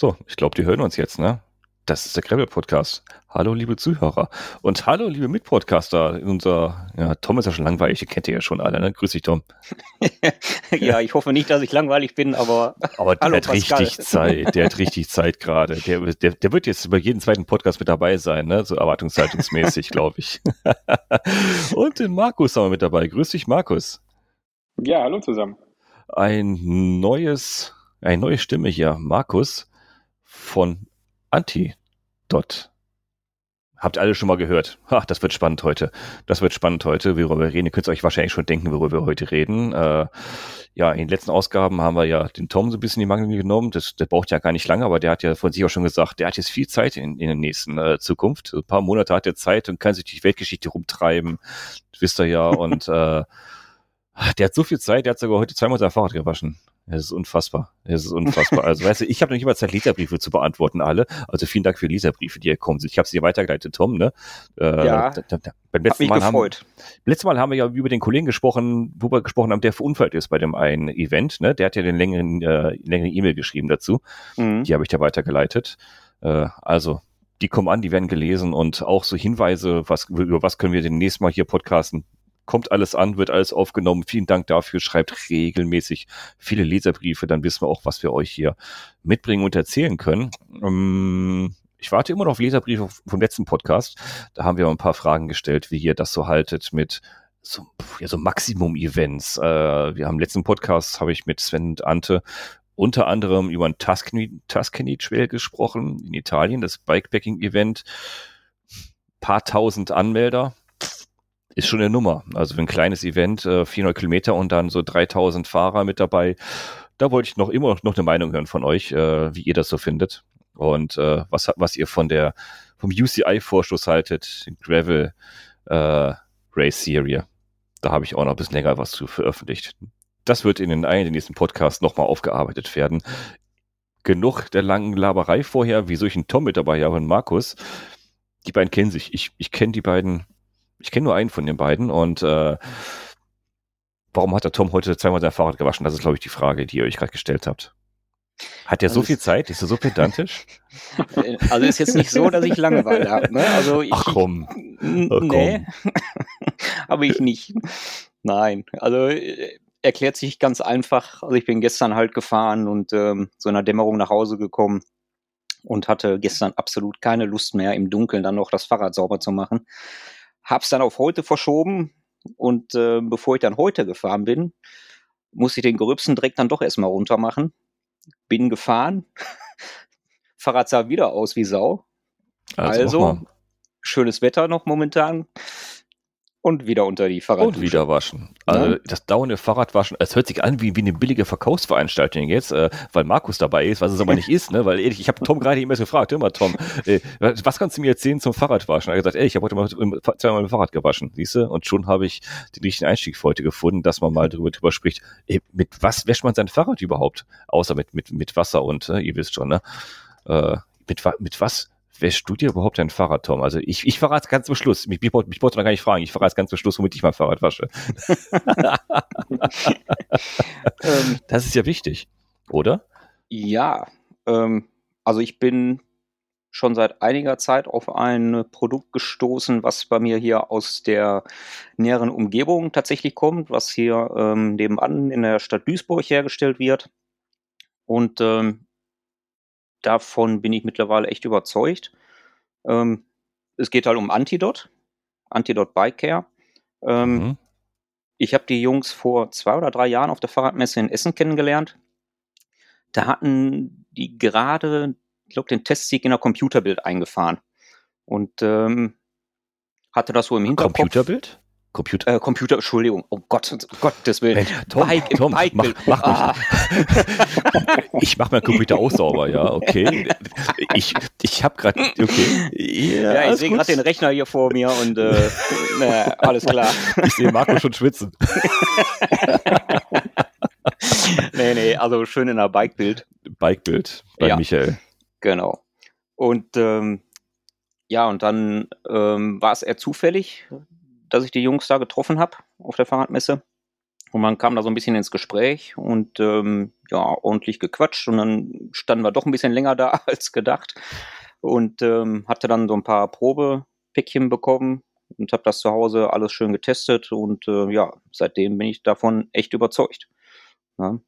So, ich glaube, die hören uns jetzt, ne? Das ist der Gravel Podcast. Hallo, liebe Zuhörer. Und hallo, liebe Mitpodcaster. Unser, ja, Tom ist ja schon langweilig, den kennt ihr ja schon alle, ne? Grüß dich, Tom. ja, ich hoffe nicht, dass ich langweilig bin, aber. Aber der hallo, hat Pascal. richtig Zeit. Der hat richtig Zeit gerade. Der, der, der wird jetzt über jeden zweiten Podcast mit dabei sein, ne? So erwartungshaltungsmäßig, glaube ich. Und den Markus haben wir mit dabei. Grüß dich, Markus. Ja, hallo zusammen. Ein neues, eine neue Stimme hier. Markus von Antidot. Habt alle schon mal gehört. Ha, das wird spannend heute. Das wird spannend heute, worüber wir reden. Ihr könnt euch wahrscheinlich schon denken, worüber wir heute reden. Äh, ja, in den letzten Ausgaben haben wir ja den Tom so ein bisschen in die Mangel genommen. Das, der braucht ja gar nicht lange, aber der hat ja von sich auch schon gesagt, der hat jetzt viel Zeit in, in der nächsten äh, Zukunft. ein paar Monate hat er Zeit und kann sich die Weltgeschichte rumtreiben. Das wisst ihr ja. Und äh, der hat so viel Zeit, der hat sogar heute zweimal sein Fahrrad gewaschen. Es ist unfassbar. Es ist unfassbar. Also, weißt du, ich habe noch nicht mal Zeit, Leserbriefe zu beantworten, alle. Also vielen Dank für Leserbriefe, die gekommen sind. Ich habe sie dir weitergeleitet, Tom, ne? Äh, ja. Da, da, beim letzten Mal gefreut. Haben, letztes Mal haben wir ja über den Kollegen gesprochen, wo wir gesprochen haben, der verunfallt ist bei dem einen Event, ne? Der hat ja den längeren, äh, längeren E-Mail geschrieben dazu. Mhm. Die habe ich da weitergeleitet. Äh, also, die kommen an, die werden gelesen und auch so Hinweise, was, über was können wir den nächsten Mal hier podcasten, kommt alles an, wird alles aufgenommen. Vielen Dank dafür. Schreibt regelmäßig viele Leserbriefe, dann wissen wir auch, was wir euch hier mitbringen und erzählen können. Ähm, ich warte immer noch auf Leserbriefe vom letzten Podcast. Da haben wir ein paar Fragen gestellt, wie ihr das so haltet mit so, ja, so Maximum-Events. Äh, wir haben im letzten Podcast, habe ich mit Sven und Ante unter anderem über ein Tuscany, Tuscany Trail gesprochen in Italien, das Bikepacking-Event. Paar tausend Anmelder, ist schon eine Nummer. Also ein kleines Event, äh, 400 Kilometer und dann so 3000 Fahrer mit dabei. Da wollte ich noch immer noch eine Meinung hören von euch, äh, wie ihr das so findet und äh, was, was ihr von der vom UCI-Vorschuss haltet, Gravel äh, Race Serie. Da habe ich auch noch ein bisschen länger was zu veröffentlicht. Das wird in den einen der nächsten Podcasts nochmal aufgearbeitet werden. Genug der langen Laberei vorher, wieso ich einen Tom mit dabei habe und Markus. Die beiden kennen sich. Ich, ich kenne die beiden ich kenne nur einen von den beiden und äh, warum hat der Tom heute zweimal sein Fahrrad gewaschen? Das ist, glaube ich, die Frage, die ihr euch gerade gestellt habt. Hat er so viel Zeit? Ist er so pedantisch? Also ist jetzt nicht so, dass ich Langeweile habe. Ne? Also ich, Ach komm. Ach, nee, habe ich nicht. Nein, also äh, erklärt sich ganz einfach. Also ich bin gestern halt gefahren und ähm, so in der Dämmerung nach Hause gekommen und hatte gestern absolut keine Lust mehr, im Dunkeln dann noch das Fahrrad sauber zu machen. Hab's dann auf heute verschoben und äh, bevor ich dann heute gefahren bin, musste ich den Gerübsen direkt dann doch erstmal runter machen. Bin gefahren. Fahrrad sah wieder aus wie Sau. Also, also schönes Wetter noch momentan. Und wieder unter die Fahrraddusche. Und wieder waschen. Also ja. das dauernde Fahrradwaschen, es hört sich an wie, wie eine billige Verkaufsveranstaltung jetzt, äh, weil Markus dabei ist, was es aber nicht ist, ne? Weil ehrlich, ich habe Tom gerade eben gefragt, immer Tom, äh, was kannst du mir erzählen zum Fahrradwaschen? Er hat gesagt, ey, ich habe heute mal zweimal dem Fahrrad gewaschen, siehst du? Und schon habe ich den richtigen Einstieg für heute gefunden, dass man mal darüber, drüber spricht, ey, mit was wäscht man sein Fahrrad überhaupt? Außer mit, mit, mit Wasser und, äh, ihr wisst schon, ne? Äh, mit, mit was wäschst du dir überhaupt dein Fahrrad, Tom? Also ich, ich verrate ganz zum Schluss. Mich, mich, mich wollte noch gar nicht fragen. Ich verrate ganz zum Schluss, womit ich mein Fahrrad wasche. Ähm. das ist ja wichtig, oder? Ja, ähm, also ich bin schon seit einiger Zeit auf ein Produkt gestoßen, was bei mir hier aus der näheren Umgebung tatsächlich kommt, was hier ähm, nebenan in der Stadt Duisburg hergestellt wird. Und ähm, davon bin ich mittlerweile echt überzeugt. Ähm, es geht halt um Antidot, Antidot Bike Care. Ähm, mhm. Ich habe die Jungs vor zwei oder drei Jahren auf der Fahrradmesse in Essen kennengelernt. Da hatten die gerade, ich glaube, den Testsieg in der Computerbild eingefahren. Und ähm, hatte das so im Hinterkopf. Computerbild? Computer. Äh, Computer, Entschuldigung. Oh Gott, um Gottes Willen. Tom, Bike, Tom, Bike mach, mach ah. ich mach meinen Computer auch sauber, ja, okay. Ich, ich habe gerade, okay. Ja, ja ich sehe gerade den Rechner hier vor mir und äh, na, alles klar. Ich sehe Marco schon schwitzen. nee, nee, also schön in der Bikebild. Bikebild bei ja, Michael. Genau. Und ähm, ja, und dann ähm, war es eher zufällig, dass ich die Jungs da getroffen habe auf der Fahrradmesse. Und man kam da so ein bisschen ins Gespräch und ähm, ja, ordentlich gequatscht und dann standen wir doch ein bisschen länger da als gedacht und ähm, hatte dann so ein paar Probepäckchen bekommen und habe das zu Hause alles schön getestet und äh, ja, seitdem bin ich davon echt überzeugt. Ja.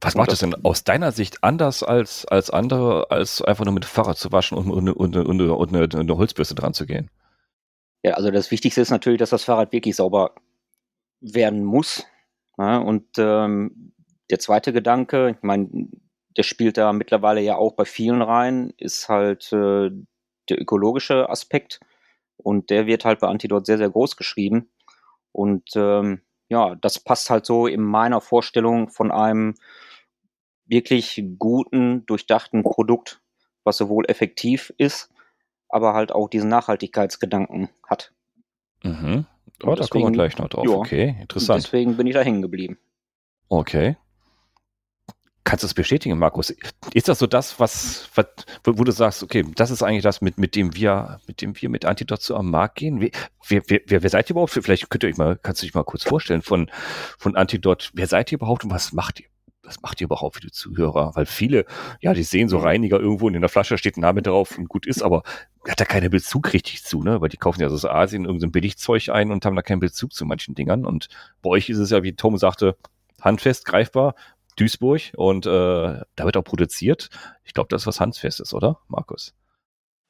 Was macht das denn aus deiner Sicht anders als, als andere, als einfach nur mit dem Fahrrad zu waschen und, und, und, und, und eine, eine Holzbürste dran zu gehen? Ja, also das Wichtigste ist natürlich, dass das Fahrrad wirklich sauber werden muss. Ja, und ähm, der zweite Gedanke, ich meine, der spielt da mittlerweile ja auch bei vielen rein, ist halt äh, der ökologische Aspekt. Und der wird halt bei Antidot sehr, sehr groß geschrieben. Und ähm, ja, das passt halt so in meiner Vorstellung von einem wirklich guten, durchdachten Produkt, was sowohl effektiv ist, aber halt auch diesen Nachhaltigkeitsgedanken hat. Mhm. Oh, da kommen wir gleich noch drauf. Ja, okay, interessant. Deswegen bin ich da hängen geblieben. Okay. Kannst du es bestätigen, Markus? Ist das so das, was, was, wo du sagst, okay, das ist eigentlich das, mit, mit dem wir, mit dem wir mit Antidot so am Markt gehen? Wer, wer, wer, wer seid ihr überhaupt? Vielleicht könnt ihr euch mal, kannst du dich mal kurz vorstellen von, von Antidot. Wer seid ihr überhaupt und was macht ihr? Was macht ihr überhaupt für die Zuhörer? Weil viele, ja, die sehen so Reiniger irgendwo und in der Flasche steht ein Name drauf und gut ist, aber hat da keinen Bezug richtig zu, ne? Weil die kaufen ja so aus Asien irgendein Billigzeug ein und haben da keinen Bezug zu manchen Dingern. Und bei euch ist es ja, wie Tom sagte, handfest, greifbar, Duisburg und äh, da wird auch produziert. Ich glaube, das ist was Handfestes, oder, Markus?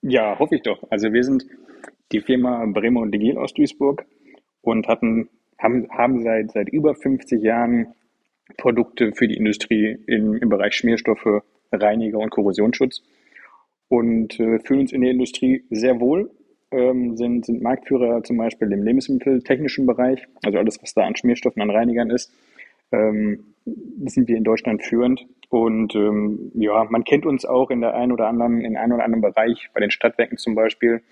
Ja, hoffe ich doch. Also wir sind die Firma Bremer und Digil aus Duisburg und hatten, haben, haben seit, seit über 50 Jahren Produkte für die Industrie im, im Bereich Schmierstoffe, Reiniger und Korrosionsschutz und äh, fühlen uns in der Industrie sehr wohl, ähm, sind, sind Marktführer zum Beispiel im lebensmitteltechnischen Bereich, also alles, was da an Schmierstoffen, an Reinigern ist. Ähm, sind wir in Deutschland führend. Und ähm, ja, man kennt uns auch in der einen oder anderen, in einem oder anderen Bereich, bei den Stadtwerken zum Beispiel,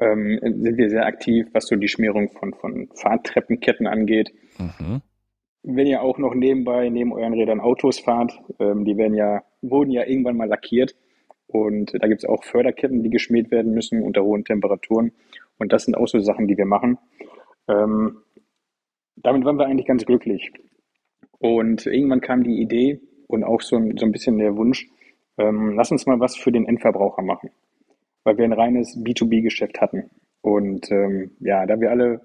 ähm, sind wir sehr aktiv, was so die Schmierung von, von Fahrtreppenketten angeht. Mhm. Wenn ihr auch noch nebenbei neben euren Rädern Autos fahrt, ähm, die werden ja, wurden ja irgendwann mal lackiert. Und da gibt es auch Förderketten, die geschmiert werden müssen unter hohen Temperaturen. Und das sind auch so Sachen, die wir machen. Ähm, damit waren wir eigentlich ganz glücklich. Und irgendwann kam die Idee und auch so, ein, so ein bisschen der Wunsch, ähm, lass uns mal was für den Endverbraucher machen, weil wir ein reines B2B-Geschäft hatten. Und ähm, ja, da wir alle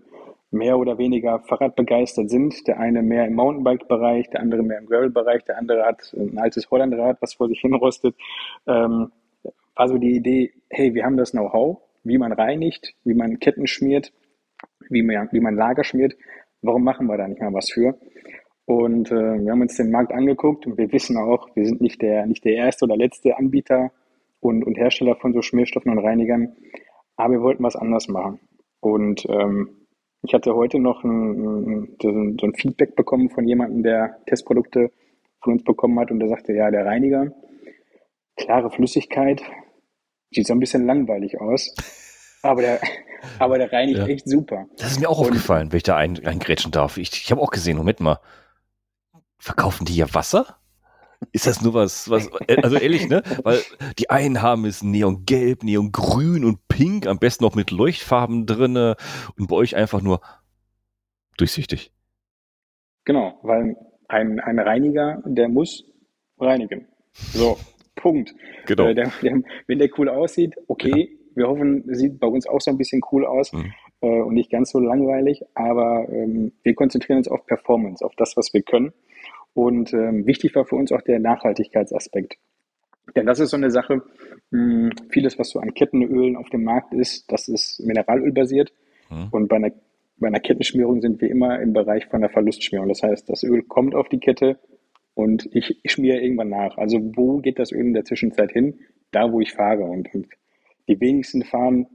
mehr oder weniger Fahrradbegeistert sind, der eine mehr im Mountainbike-Bereich, der andere mehr im Gravel-Bereich, der andere hat ein altes Hollandrad, was vor sich hinrostet, ähm, war so die Idee, hey, wir haben das Know-how, wie man reinigt, wie man Ketten schmiert, wie man, wie man Lager schmiert, warum machen wir da nicht mal was für? Und äh, wir haben uns den Markt angeguckt und wir wissen auch, wir sind nicht der, nicht der erste oder letzte Anbieter und, und Hersteller von so Schmierstoffen und Reinigern, aber wir wollten was anders machen. Und ähm, ich hatte heute noch ein, ein, so ein Feedback bekommen von jemandem, der Testprodukte von uns bekommen hat und der sagte, ja, der Reiniger, klare Flüssigkeit, sieht so ein bisschen langweilig aus, aber der, aber der reinigt ja. echt super. Das ist mir auch und, aufgefallen, wenn ich da ein, eingrätschen darf. Ich, ich habe auch gesehen, Moment mal, verkaufen die ja Wasser? Ist das nur was, was, also ehrlich, ne? Weil die einen haben es neongelb, neongrün und pink, am besten noch mit Leuchtfarben drinne und bei euch einfach nur durchsichtig. Genau, weil ein, ein Reiniger, der muss reinigen. So, Punkt. Genau. Äh, der, der, wenn der cool aussieht, okay, ja. wir hoffen, sieht bei uns auch so ein bisschen cool aus mhm. äh, und nicht ganz so langweilig, aber ähm, wir konzentrieren uns auf Performance, auf das, was wir können. Und ähm, wichtig war für uns auch der Nachhaltigkeitsaspekt. Denn das ist so eine Sache, mh, hm, vieles, was so an Kettenölen auf dem Markt ist, das ist mineralölbasiert. Mhm. Und bei einer, bei einer Kettenschmierung sind wir immer im Bereich von der Verlustschmierung. Das heißt, das Öl kommt auf die Kette und ich, ich schmiere irgendwann nach. Also wo geht das Öl in der Zwischenzeit hin? Da, wo ich fahre. Und, und die wenigsten fahren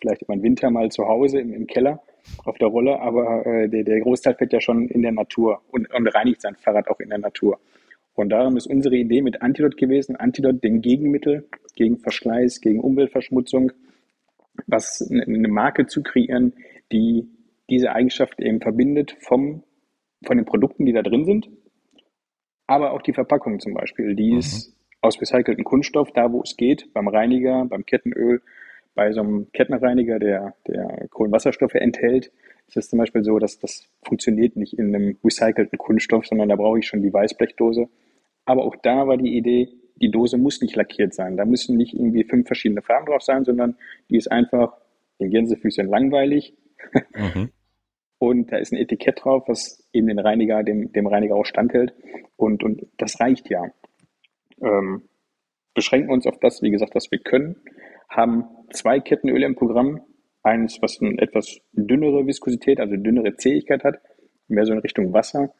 vielleicht im Winter mal zu Hause im, im Keller auf der Rolle, aber äh, der, der Großteil fährt ja schon in der Natur und, und reinigt sein Fahrrad auch in der Natur. Und darum ist unsere Idee mit Antidot gewesen, Antidot den Gegenmittel gegen Verschleiß, gegen Umweltverschmutzung, was eine Marke zu kreieren, die diese Eigenschaft eben verbindet vom, von den Produkten, die da drin sind, aber auch die Verpackung zum Beispiel, die mhm. ist aus recyceltem Kunststoff, da wo es geht, beim Reiniger, beim Kettenöl, bei so einem Kettenreiniger, der, der Kohlenwasserstoffe enthält, ist es zum Beispiel so, dass das funktioniert nicht in einem recycelten Kunststoff, sondern da brauche ich schon die Weißblechdose. Aber auch da war die Idee, die Dose muss nicht lackiert sein. Da müssen nicht irgendwie fünf verschiedene Farben drauf sein, sondern die ist einfach in Gänsefüßchen langweilig. Mhm. Und da ist ein Etikett drauf, was eben den Reiniger, dem, dem Reiniger auch standhält. Und, und das reicht ja. Ähm, beschränken uns auf das, wie gesagt, was wir können, haben zwei Kettenöle im Programm. Eines, was eine etwas dünnere Viskosität, also dünnere Zähigkeit hat, mehr so in Richtung Wasser.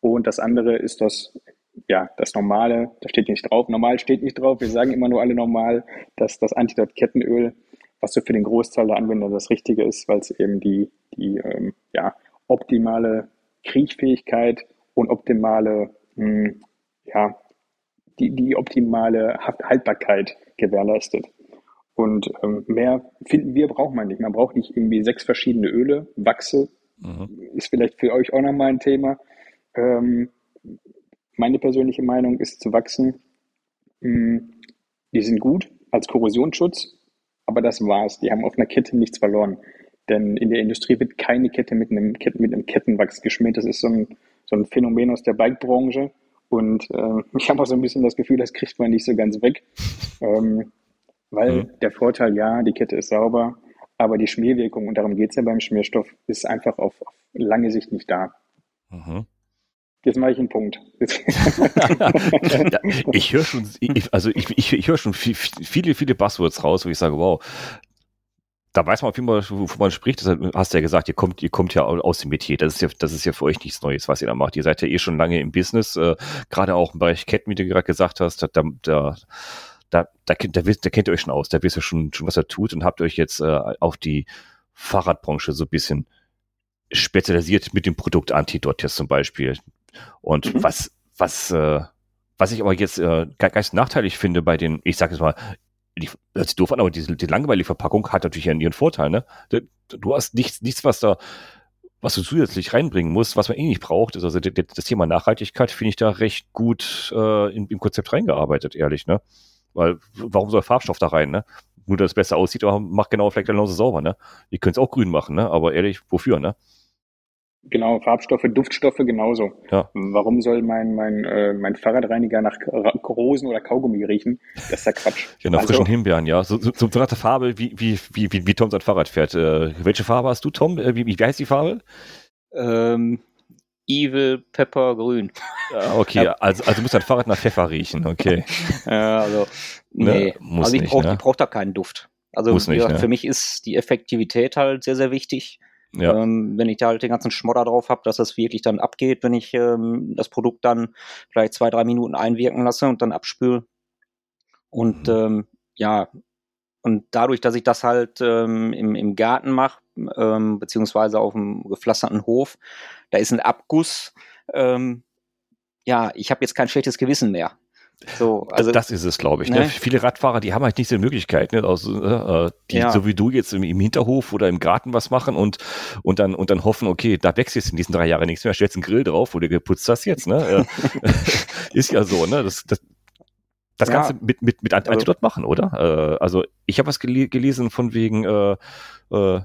Und das andere ist das, ja, das normale, da steht nicht drauf, normal steht nicht drauf, wir sagen immer nur alle normal, dass das Antidot-Kettenöl, was so für den Großteil der Anwender das Richtige ist, weil es eben die, die ähm, ja, optimale Kriechfähigkeit und optimale mh, hm, ja, die, die optimale Haltbarkeit gewährleistet. Und ähm, mehr finden wir, braucht man nicht. Man braucht nicht irgendwie sechs verschiedene Öle. Wachse mhm. ist vielleicht für euch auch nochmal ein Thema. Ähm, meine persönliche Meinung ist zu wachsen. Hm, die sind gut als Korrosionsschutz, aber das war's. Die haben auf einer Kette nichts verloren. Denn in der Industrie wird keine Kette mit einem, mit einem Kettenwachs geschmiert. Das ist so ein, so ein Phänomen aus der Bikebranche. Und äh, ich habe auch so ein bisschen das Gefühl, das kriegt man nicht so ganz weg. Ähm, weil mhm. der Vorteil, ja, die Kette ist sauber, aber die Schmierwirkung, und darum geht es ja beim Schmierstoff, ist einfach auf, auf lange Sicht nicht da. Mhm. Jetzt mache ich einen Punkt. ich höre schon, ich, also ich, ich, ich höre schon viele, viele Buzzwords raus, wo ich sage, wow, da weiß man auf jeden Fall, wovon man spricht. Das hast du ja gesagt, ihr kommt, ihr kommt ja aus dem Metier. Das ist ja, das ist ja für euch nichts Neues, was ihr da macht. Ihr seid ja eh schon lange im Business, äh, gerade auch im Bereich Ketten, wie du gerade gesagt hast. Da, da, da, da, da, da, da kennt ihr euch schon aus. Da wisst ihr schon, schon was er tut und habt euch jetzt äh, auf die Fahrradbranche so ein bisschen spezialisiert mit dem Produkt Antidot jetzt zum Beispiel. Und mhm. was, was, äh, was ich aber jetzt äh, ganz nachteilig finde bei den, ich sage es mal, die, hört sich doof an, aber die, die langweilige Verpackung hat natürlich ihren Vorteil, ne? Du hast nichts, nichts, was da, was du zusätzlich reinbringen musst, was man eh nicht braucht. Also das Thema Nachhaltigkeit finde ich da recht gut äh, in, im Konzept reingearbeitet, ehrlich, ne? Weil, warum soll Farbstoff da rein, ne? Nur, dass es besser aussieht, aber macht genau vielleicht genauso sauber, ne? Ihr könnt es auch grün machen, ne? Aber ehrlich, wofür, ne? Genau, Farbstoffe, Duftstoffe genauso. Ja. Warum soll mein, mein, äh, mein Fahrradreiniger nach Rosen oder Kaugummi riechen? Das ist ja Quatsch. Ja, nach also, frischen Himbeeren, ja. So, so, so eine Farbe, wie, wie, wie, wie, wie Tom sein Fahrrad fährt. Äh, welche Farbe hast du, Tom? Äh, wie, wie heißt die Farbe? Ähm, Evil Pepper Grün. Okay, ja. also, also muss dein Fahrrad nach Pfeffer riechen, okay. ja, also, ne, nee. Ne? also ich brauche ne? brauch da keinen Duft. Also nicht, ja, ne? für mich ist die Effektivität halt sehr, sehr wichtig. Ja. Ähm, wenn ich da halt den ganzen Schmodder drauf habe, dass das wirklich dann abgeht, wenn ich ähm, das Produkt dann vielleicht zwei, drei Minuten einwirken lasse und dann abspüle. Und mhm. ähm, ja, und dadurch, dass ich das halt ähm, im, im Garten mache, ähm, beziehungsweise auf dem gepflasterten Hof, da ist ein Abguss. Ähm, ja, ich habe jetzt kein schlechtes Gewissen mehr. So, also, das ist es, glaube ich. Ne? Ne? Viele Radfahrer, die haben halt nicht so eine Möglichkeit, ne? also, äh, die ja. so wie du jetzt im, im, Hinterhof oder im Garten was machen und, und, dann, und dann hoffen, okay, da wächst jetzt in diesen drei Jahren nichts mehr, stellst einen Grill drauf, wo du geputzt hast jetzt. Ne? ist ja so, ne? Das, das, das ja. Ganze mit, mit, mit also Antidot machen, oder? Äh, also ich habe was gel gelesen von wegen, äh, äh,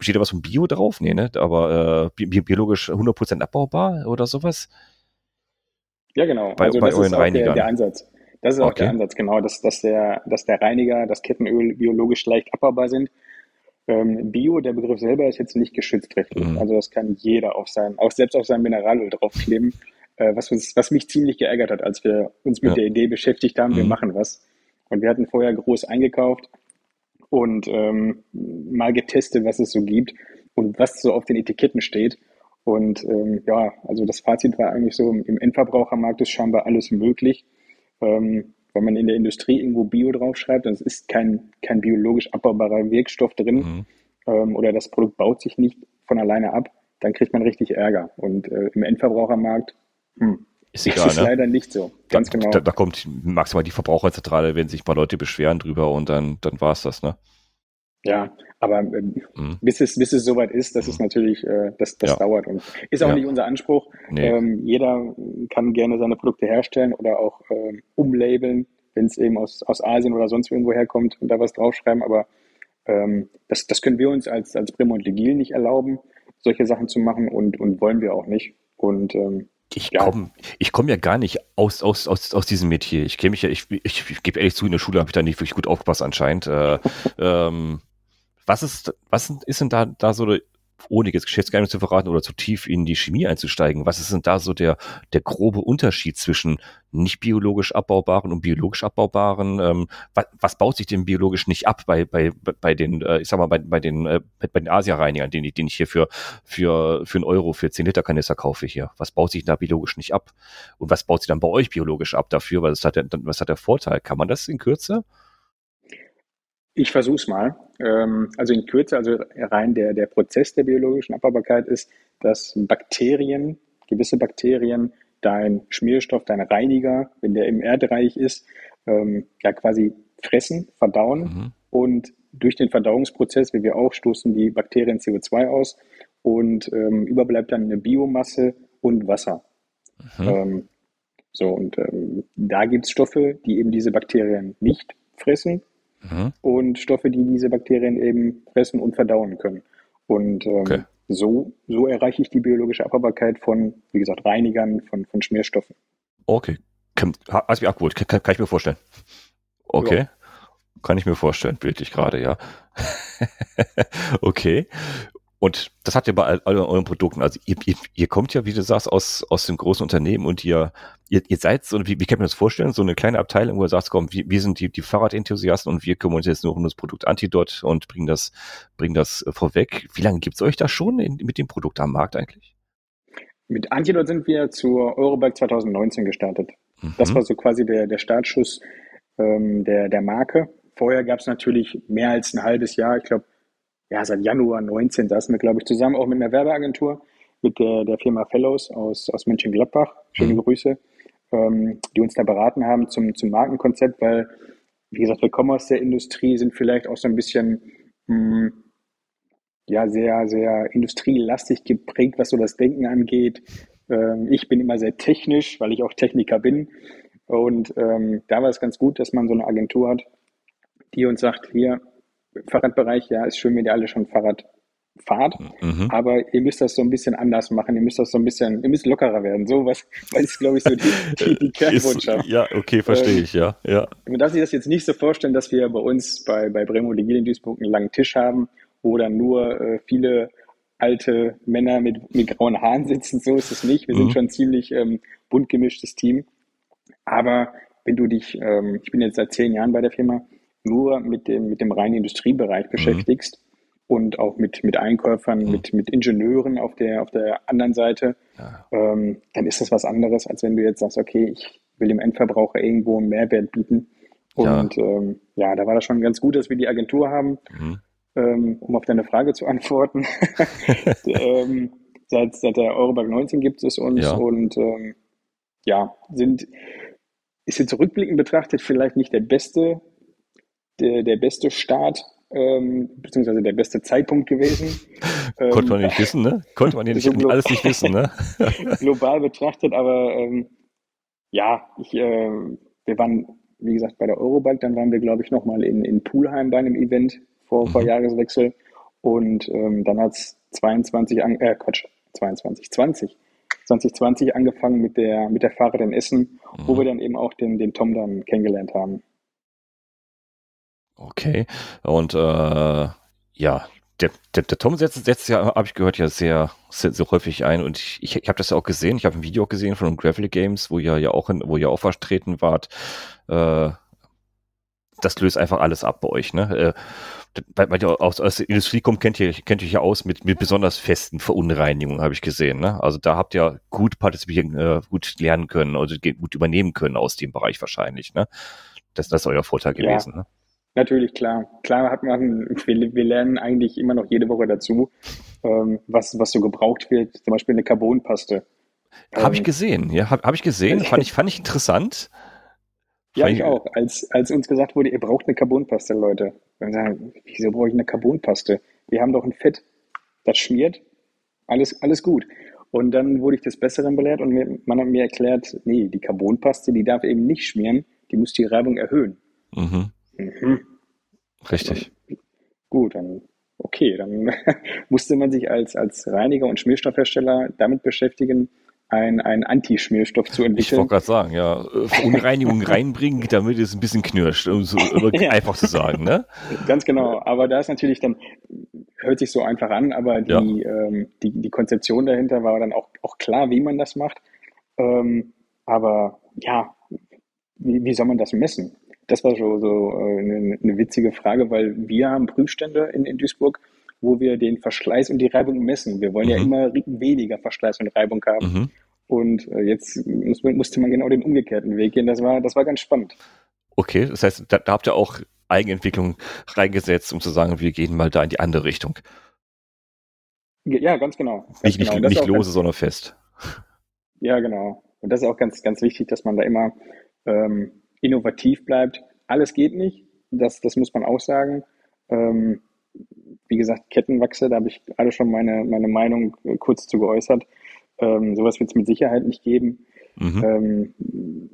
steht da was von Bio drauf? Nee, ne? Aber äh, bi biologisch 100% abbaubar oder sowas? Ja, genau. Bei, also bei das ist auch der, der, Ansatz. Das ist okay. auch der Ansatz, genau, dass, dass, der, dass der Reiniger, das Kettenöl biologisch leicht abbaubar sind. Ähm, Bio, der Begriff selber ist jetzt nicht geschützt rechtlich. Mhm. Also das kann jeder auf sein, auch selbst auf sein Mineralöl draufkleben, äh, was, uns, was mich ziemlich geärgert hat, als wir uns mit ja. der Idee beschäftigt haben, mhm. wir machen was. Und wir hatten vorher groß eingekauft und ähm, mal getestet, was es so gibt und was so auf den Etiketten steht. Und ähm, ja, also das Fazit war eigentlich so, im Endverbrauchermarkt ist scheinbar alles möglich. Ähm, wenn man in der Industrie irgendwo Bio draufschreibt, dann ist kein, kein biologisch abbaubarer Wirkstoff drin mhm. ähm, oder das Produkt baut sich nicht von alleine ab, dann kriegt man richtig Ärger. Und äh, im Endverbrauchermarkt hm, ist, egal, ist ne? leider nicht so. Ganz da, genau. Da, da, kommt maximal die Verbraucherzentrale, wenn sich mal Leute beschweren drüber und dann, dann war es das, ne? Ja, aber äh, mhm. bis, es, bis es soweit ist, das mhm. ist natürlich, äh, das, das ja. dauert und ist auch ja. nicht unser Anspruch. Nee. Ähm, jeder kann gerne seine Produkte herstellen oder auch ähm, umlabeln, wenn es eben aus, aus Asien oder sonst irgendwo herkommt und da was draufschreiben, aber Ähm, das, das können wir uns als, als Bremer und Legil nicht erlauben, solche Sachen zu machen und, und wollen wir auch nicht. Und ähm, ich ja. komme ich komm ja gar nicht aus, aus, aus, aus diesem Metier. Ich kenne mich ja, ich, ich, ich gebe ehrlich zu, in der Schule habe ich da nicht wirklich gut aufgepasst anscheinend. Äh, ähm, was ist, was ist denn da, da so ohne jetzt Geschäftsgeheimnis zu verraten oder zu tief in die Chemie einzusteigen, was ist denn da so der, der grobe Unterschied zwischen nicht biologisch abbaubaren und biologisch abbaubaren? Ähm, was, was, baut sich denn biologisch nicht ab bei, bei, bei den, äh, ich sag mal, bei, bei den, äh, bei den Asia-Reinigern, den, den ich hier für, für, für einen Euro für 10 Liter Kanister kaufe hier? Was baut sich da biologisch nicht ab? Und was baut sich dann bei euch biologisch ab dafür? Was hat der, was hat der Vorteil? Kann man das in Kürze? Ich versuche es mal. Ähm, also in Kürze, also rein der, der Prozess der biologischen Abbaubarkeit ist, dass Bakterien, gewisse Bakterien, dein Schmierstoff, dein Reiniger, wenn der im Erdreich ist, ähm, ja quasi fressen, verdauen mhm. und durch den Verdauungsprozess, wie wir auch, stoßen die Bakterien CO2 aus und ähm, überbleibt dann eine Biomasse und Wasser. Mhm. Ähm, so, und ähm, da gibt es Stoffe, die eben diese Bakterien nicht fressen mhm. und Stoffe, die diese Bakterien eben fressen und verdauen können. Und ähm, okay. so, so erreiche ich die biologische Abbaubarkeit von, wie gesagt, Reinigern, von, von Schmierstoffen. Okay. Hast mich abgeholt, kann, kann, ich mir vorstellen. Okay. Ja. Kann ich mir vorstellen, bildlich gerade, ja. okay. Und das habt ihr bei all, all euren Produkten. Also ihr, ihr, ihr, kommt ja, wie du sagst, aus, aus dem großen Unternehmen und ihr, ihr, ihr seid so, wie, wie kann man das vorstellen, so eine kleine Abteilung, wo ihr sagt, komm, wir, wir sind die, die Fahrradenthusiasten und wir kümmern uns jetzt nur um das Produkt Antidot und bringen das, bringen das äh, vorweg. Wie lange gibt's euch da schon in, mit dem Produkt am Markt eigentlich? Mit Antidot sind wir zur Eurobike 2019 gestartet. Mhm. Das war so quasi der, der Startschuss ähm, der, der Marke. Vorher gab es natürlich mehr als ein halbes Jahr, ich glaube ja, seit Januar 19 saßen wir, glaube ich, zusammen auch mit einer Werbeagentur, mit der, der Firma Fellows aus, aus Mönchengladbach. Schöne mhm. Grüße, ähm, die uns da beraten haben zum, zum Markenkonzept, weil, wie gesagt, wir kommen aus der Industrie, sind vielleicht auch so ein bisschen, mh, hm, ja, sehr, sehr industrielastig geprägt, was so das Denken angeht. Ähm, ich bin immer sehr technisch, weil ich auch Techniker bin. Und ähm, da war es ganz gut, dass man so eine Agentur hat, die uns sagt, hier, Fahrradbereich, ja, ist schön, wenn ihr alle schon Fahrrad fahrt, mhm. aber ihr müsst das so ein bisschen anders machen, ihr müsst das so ein bisschen, ihr müsst lockerer werden, so was, weil ist, glaube ich, so die, die, die Kernbotschaft. ja, okay, verstehe ähm, ich, ja, ja. Man darf sich das jetzt nicht so vorstellen, dass wir bei uns bei, bei Bremo Legil in Duisburg einen langen Tisch haben, wo dann nur äh, viele alte Männer mit, mit grauen Haaren sitzen, so ist es nicht. Wir mhm. sind schon ein ziemlich ähm, bunt gemischtes Team. Aber wenn du dich, ähm, ich bin jetzt seit zehn Jahren bei der Firma, nur mit dem, mit dem reinen Industriebereich mhm. beschäftigst und auch mit, mit Einkäufern, mhm. mit, mit Ingenieuren auf der, auf der anderen Seite, ja. ähm, dann ist das was anderes, als wenn du jetzt sagst, okay, ich will dem Endverbraucher irgendwo einen Mehrwert bieten. Und ja, ähm, ja da war das schon ganz gut, dass wir die Agentur haben, mhm. ähm, um auf deine Frage zu antworten. ähm, seit, seit der Eurobag 19 gibt es uns ja. und ähm, ja, sind, ist jetzt rückblickend betrachtet vielleicht nicht der beste der, der beste Start, ähm, beziehungsweise der beste Zeitpunkt gewesen. Konnte man nicht ähm, wissen, ne? Konnte man ja nicht, so alles nicht wissen, ne? global betrachtet, aber ähm, ja, ich, äh, wir waren, wie gesagt, bei der Eurobike, dann waren wir, glaube ich, nochmal in, in Poolheim bei einem Event vor, mhm. vor Jahreswechsel und ähm, dann hat es 22, an, äh, Quatsch, 22, 20, 2020 angefangen mit der, mit der Fahrer in Essen, mhm. wo wir dann eben auch den, den Tom dann kennengelernt haben. Okay. Und äh, ja, der, der, der Tom setzt, setzt ja, habe ich gehört, ja sehr, sehr, sehr häufig ein und ich, ich, ich habe das ja auch gesehen. Ich habe ein Video gesehen von Gravel Games, wo ihr ja auch, in, wo ihr auch vertreten wart. Äh, das löst einfach alles ab bei euch, ne? Äh, weil, weil ihr aus, aus der Industrie kommt, kennt ihr, kennt ihr ja aus mit, mit besonders festen Verunreinigungen, habe ich gesehen. Ne? Also da habt ihr gut partizipieren, äh, gut lernen können, also gut übernehmen können aus dem Bereich wahrscheinlich. Ne? Das, das ist euer Vorteil gewesen. Ja. Ne? Natürlich, klar. Klar hat man, wir, wir lernen eigentlich immer noch jede Woche dazu, ähm, was, was so gebraucht wird. Zum Beispiel eine Carbonpaste. Habe ich ähm, gesehen, ja, habe hab ich gesehen. fand ich, fand ich interessant. Ja, ich, ich auch. Als, als uns gesagt wurde, ihr braucht eine Carbonpaste, Leute. Wir sagen, wieso brauche ich eine Carbonpaste? Wir haben doch ein Fett, das schmiert. Alles, alles gut. Und dann wurde ich des Besseren belehrt und mir, man hat mir erklärt, nee, die Carbonpaste, die darf eben nicht schmieren, die muss die Reibung erhöhen. Mhm. Mhm. Richtig. gut, dann okay, dann musste man sich als, als Reiniger und Schmierstoffhersteller damit beschäftigen, ein, ein Anti-Schmierstoff zu entwickeln. Ich wollte gerade sagen, ja, Unreinigung reinbringen, damit es ein bisschen knirscht, um so ja. einfach zu sagen, ne? Ganz genau, aber da ist natürlich dann, hört sich so einfach an, aber die, ja. ähm, die, die Konzeption dahinter war dann auch, auch klar, wie man das macht. Ähm, aber ja, wie, wie soll man das messen? Das war so, so äh, eine, eine witzige Frage, weil wir haben Prüfstände in, in Duisburg, wo wir den Verschleiß und die Reibung messen. Wir wollen mhm. ja immer weniger Verschleiß und Reibung haben. Mhm. Und äh, jetzt muss, musste man genau den umgekehrten Weg gehen. Das war, das war ganz spannend. Okay, das heißt, da, da habt ihr auch Eigenentwicklung reingesetzt, um zu sagen, wir gehen mal da in die andere Richtung. Ja, ganz genau. Ganz nicht genau. nicht, nicht lose, sondern fest. Ja, genau. Und das ist auch ganz, ganz wichtig, dass man da immer ähm, innovativ bleibt. Alles geht nicht, das, das muss man auch sagen. Ähm, wie gesagt, Kettenwachse, da habe ich gerade schon meine, meine Meinung kurz zu geäußert. Ähm, sowas wird es mit Sicherheit nicht geben. Mhm. Ähm,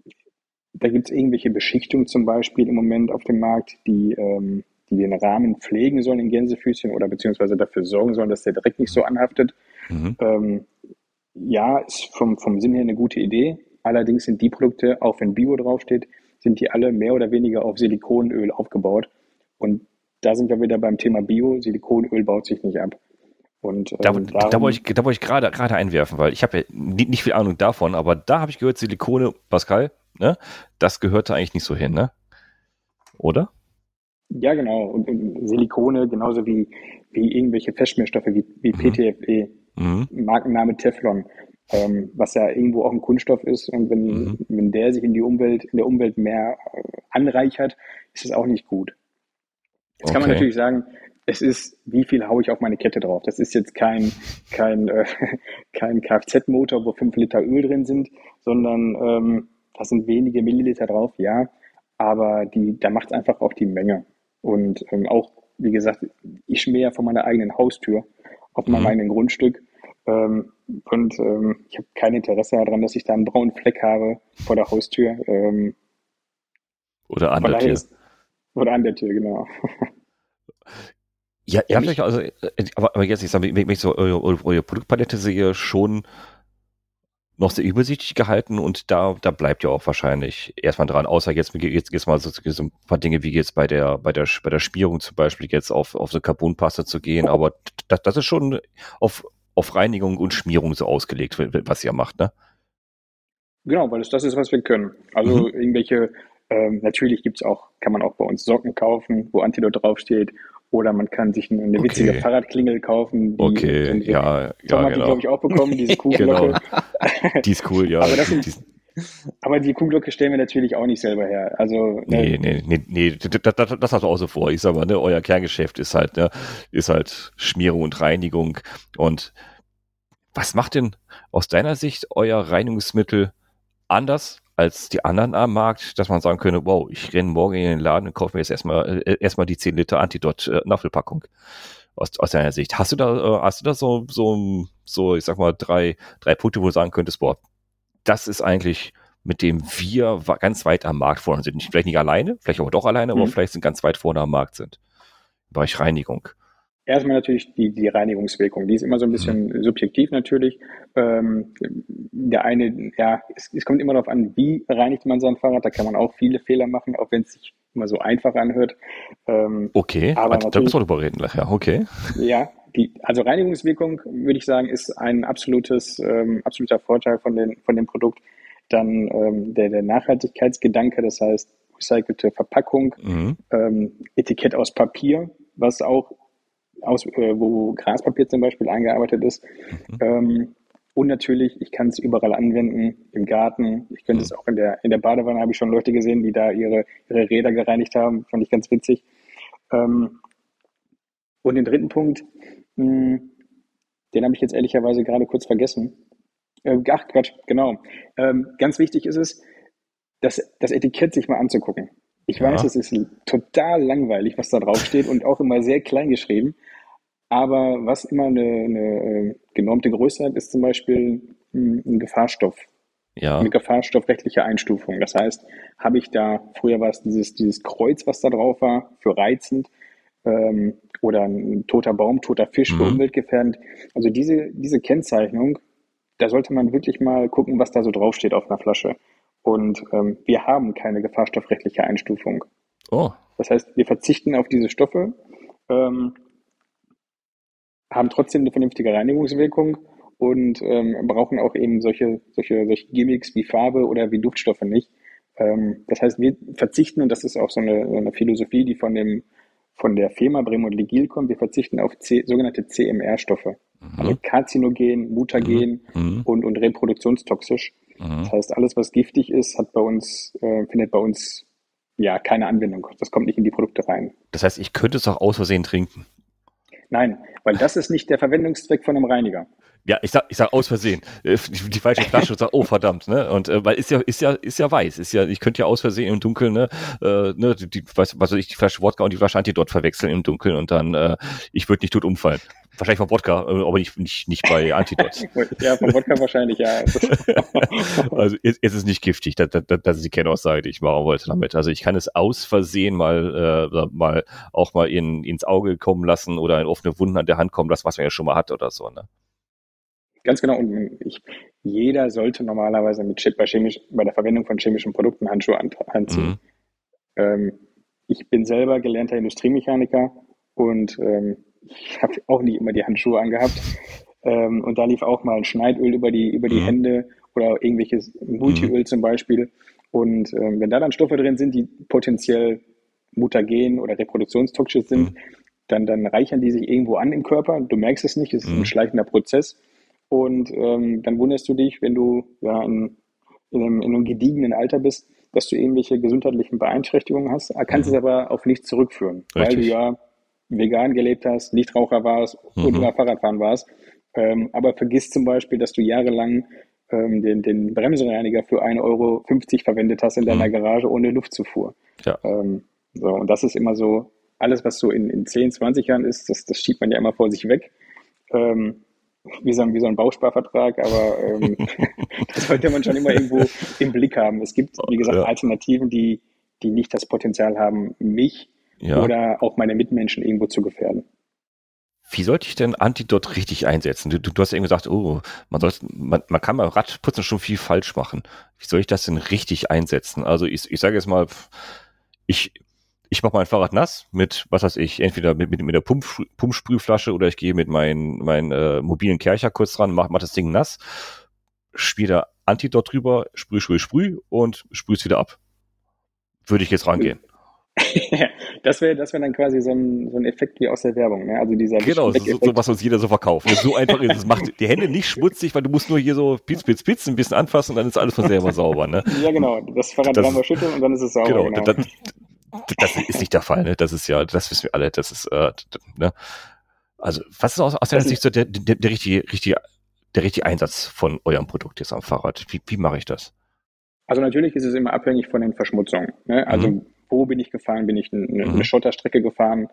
da gibt es irgendwelche Beschichtungen zum Beispiel im Moment auf dem Markt, die, ähm, die den Rahmen pflegen sollen in Gänsefüßchen oder beziehungsweise dafür sorgen sollen, dass der direkt nicht so anhaftet. Mhm. Ähm, ja, ist vom, vom Sinn her eine gute Idee. Allerdings sind die Produkte, auch wenn Bio draufsteht, sind die alle mehr oder weniger auf Silikonöl aufgebaut. Und da sind wir wieder beim Thema Bio. Silikonöl baut sich nicht ab. Und, ähm, da, darum, da, wollte ich, da wollte ich gerade, gerade einwerfen, weil ich habe ja nicht, nicht, viel Ahnung davon, aber da habe ich gehört, Silikone, Pascal, ne, das gehörte eigentlich nicht so hin, ne? Oder? Ja, genau. Und, und Silikone, genauso wie, wie irgendwelche Festschmierstoffe wie, wie mhm. PTFE, mhm. Markenname Teflon, ähm, was ja irgendwo auch ein Kunststoff ist. Und wenn, mhm. wenn der sich in die Umwelt, in der Umwelt mehr äh, anreichert, ist es auch nicht gut. Jetzt okay. kann man natürlich sagen, es ist, wie viel haue ich auf meine Kette drauf? Das ist jetzt kein, kein, äh, kein Kfz-Motor, wo fünf Liter Öl drin sind, sondern ähm, da sind wenige Milliliter drauf, ja. Aber die, da macht es einfach auch die Menge. Und ähm, auch, wie gesagt, ich schmähe von meiner eigenen Haustür auf meinem mhm. eigenen Grundstück. Ähm, und ähm, ich habe kein Interesse daran, dass ich da einen braunen Fleck habe vor der Haustür. Ähm, oder an der Tür. Ist, oder an der Tür, genau. Ja, ihr habt euch also, äh, aber, aber jetzt, ich sage, wenn ich so eure, eure Produktpalette sehe, schon noch sehr übersichtlich gehalten und da, da bleibt ja auch wahrscheinlich erstmal dran, außer jetzt, jetzt, jetzt mal so, so ein paar Dinge wie jetzt bei der, bei der, bei der Spierung zum Beispiel jetzt auf, auf so Carbonpaste zu gehen, aber das, das ist schon auf, auf Reinigung und Schmierung so ausgelegt, was ihr macht, ne? Genau, weil es das ist, was wir können. Also mhm. irgendwelche, ähm, natürlich gibt's auch, kann man auch bei uns Socken kaufen, wo Antidot draufsteht oder man kann sich eine, eine witzige okay. Fahrradklingel kaufen. Die, okay, die, ja. Tom ja, hat genau. die, glaube ich, auch bekommen, diese Kuhglocke. genau. Die ist cool, ja. aber, sind, aber, die Kuhglocke stellen wir natürlich auch nicht selber her. Also, nee, äh, nee, nee, nee, das, das, das hast du auch so vor. Ich sag mal, ne, euer Kerngeschäft ist halt, ne, ist halt Schmierung und Reinigung. Und was macht denn aus deiner Sicht euer Reinigungsmittel anders als die anderen am Markt, dass man sagen könnte, wow, ich renne morgen in den Laden und kaufe mir jetzt erstmal äh, erstmal die 10 Liter Antidot äh, Napfelpackung. Aus, aus deiner Sicht. Hast du da, äh, hast du da so, so, so, ich sag mal, drei, drei Punkte, wo du sagen könntest, boah, das ist eigentlich, mit dem wir ganz weit am Markt vorne sind. Vielleicht nicht alleine, vielleicht aber doch alleine, mhm. aber vielleicht sind ganz weit vorne am Markt sind. Im Bereich Reinigung. Erstmal natürlich die, die Reinigungswirkung. Die ist immer so ein bisschen mhm. subjektiv natürlich. Ähm, der eine, ja, es, es, kommt immer darauf an, wie reinigt man sein Fahrrad. Da kann man auch viele Fehler machen, auch wenn es sich immer so einfach anhört. Ähm, okay, aber da müssen wir drüber reden nachher. Okay. Ja, die, also Reinigungswirkung würde ich sagen, ist ein absolutes, ähm, absoluter Vorteil von, den, von dem Produkt. Dann ähm, der, der Nachhaltigkeitsgedanke, das heißt recycelte Verpackung, mhm. ähm, Etikett aus Papier, was auch aus, äh, wo Graspapier zum Beispiel eingearbeitet ist. Mhm. Ähm, und natürlich, ich kann es überall anwenden, im Garten. Ich könnte mhm. es auch in der, in der Badewanne, habe ich schon Leute gesehen, die da ihre, ihre Räder gereinigt haben. Fand ich ganz witzig. Ähm, und den dritten Punkt, mh, hm, den habe ich jetzt ehrlicherweise gerade kurz vergessen. Äh, ach, Quatsch, genau. Ähm, ganz wichtig ist es, das, das Etikett sich mal anzugucken. Ich ja. weiß, es ist total langweilig, was da drauf steht und auch immer sehr klein geschrieben. Aber was immer eine, eine äh, genormte Größe hat, ist zum Beispiel ein Gefahrstoff. Ja. Eine gefahrstoffrechtliche Einstufung. Das heißt, habe ich da, früher war es dieses, dieses Kreuz, was da drauf war, für reizend. ähm, oder ein toter Baum, toter Fisch mhm. für umweltgefährdend. Also diese, diese Kennzeichnung, da sollte man wirklich mal gucken, was da so draufsteht auf einer Flasche. Und ähm, wir haben keine gefahrstoffrechtliche Einstufung. Oh. Das heißt, wir verzichten auf diese Stoffe, ähm, haben trotzdem eine vernünftige Reinigungswirkung und ähm, brauchen auch eben solche, solche, solche Gimmicks wie Farbe oder wie Duftstoffe nicht. Ähm, das heißt, wir verzichten, und das ist auch so eine, so eine Philosophie, die von dem von der Firma Bremont Ligil kommt, wir verzichten auf C, sogenannte CMR-Stoffe. Mhm. Also Karzinogen, Mutagen mhm. mhm. und, und reproduktionstoxisch. Mhm. Das heißt, alles, was giftig ist, hat bei uns, äh, findet bei uns ja keine Anwendung. Das kommt nicht in die Produkte rein. Das heißt, ich könnte es auch aus Versehen trinken. Nein, weil das ist nicht der Verwendungszweck von einem Reiniger. Ja, ich sag, ich sag aus Versehen. Äh, die, falsche Flasche und sag, oh verdammt, ne? Und äh, weil ist ja, ist ja, ist ja weiß. Ist ja, ich könnte ja aus Versehen im Dunkeln, ne, äh, ne, die, was, was weiß ich, die Flasche Wodka und die Flasche Antidot verwechseln im Dunkeln und dann, äh, ich würde nicht tot umfallen. Wahrscheinlich von Wodka, äh, aber nicht, nicht, nicht bei Antidot. ja, von Wodka wahrscheinlich, ja. also es, es ist nicht giftig, das, das, das ist die Kennaussage, die ich machen wollte damit. Also ich kann es aus Versehen mal, äh, mal auch mal in, ins Auge kommen lassen oder in offene Wunden an der Hand kommen lassen, was man ja schon mal hat oder so, ne? Ganz genau. Und ich, jeder sollte normalerweise mit Chip bei, chemisch, bei der Verwendung von chemischen Produkten Handschuhe anziehen. Mhm. Ähm, ich bin selber gelernter Industriemechaniker und ähm, ich habe auch nicht immer die Handschuhe angehabt. Ähm, und da lief auch mal ein Schneidöl über die, über die mhm. Hände oder irgendwelches Multiöl mhm. zum Beispiel. Und ähm, wenn da dann Stoffe drin sind, die potenziell mutagen oder reproduktionstoxisch sind, mhm. dann, dann reichern die sich irgendwo an im Körper. Du merkst es nicht, es ist ein mhm. schleichender Prozess. Und ähm, dann wunderst du dich, wenn du ja in, in, einem, in einem gediegenen Alter bist, dass du irgendwelche gesundheitlichen Beeinträchtigungen hast, kannst mhm. es aber auf nichts zurückführen, Richtig. weil du ja vegan gelebt hast, Nichtraucher warst mhm. und immer Fahrradfahren warst. Ähm, aber vergiss zum Beispiel, dass du jahrelang ähm, den, den Bremsenreiniger für 1,50 Euro verwendet hast in deiner mhm. Garage ohne Luftzufuhr. Ja. Ähm, so, und das ist immer so, alles, was so in, in 10, 20 Jahren ist, das, das schiebt man ja immer vor sich weg. Ähm, wie so ein, wie so ein Bausparvertrag, aber ähm, das sollte man schon immer irgendwo im Blick haben. Es gibt, wie gesagt, ja. Alternativen, die, die nicht das Potenzial haben, mich ja. oder auch meine Mitmenschen irgendwo zu gefährden. Wie sollte ich denn Antidot richtig einsetzen? Du, du, du hast eben gesagt, oh, man, soll, man, man kann beim Radputzen schon viel falsch machen. Wie soll ich das denn richtig einsetzen? Also ich, ich sage jetzt mal, ich, ich mache mein Fahrrad nass mit, was weiß ich, entweder mit, mit, mit der Pump, Pumpsprühflasche oder ich gehe mit meinem mein, äh, mobilen Kercher kurz dran, mach, mach das Ding nass, spiele da Antidot drüber, sprüh, sprüh, sprüh und sprühe es wieder ab. Würde ich jetzt rangehen. das wäre das wär dann quasi so ein, so ein Effekt wie aus der Werbung. Ne? Also dieser genau, so, so, was uns jeder so verkauft. So einfach ist es. Macht die Hände nicht schmutzig, weil du musst nur hier so pitz, pitz, pitz ein bisschen anfassen und dann ist alles von selber sauber. Ne? Ja, genau. Das Fahrrad dreimal schütteln und dann ist es sauber. Genau, genau. Das, das ist nicht der Fall, ne? Das ist ja, das wissen wir alle, das ist, äh, ne? Also, was ist aus, aus deiner Sicht so der, der, der, richtige, richtige, der richtige Einsatz von eurem Produkt jetzt am Fahrrad? Wie, wie mache ich das? Also natürlich ist es immer abhängig von den Verschmutzungen. Ne? Also mhm. wo bin ich gefahren? Bin ich eine, mhm. eine Schotterstrecke gefahren?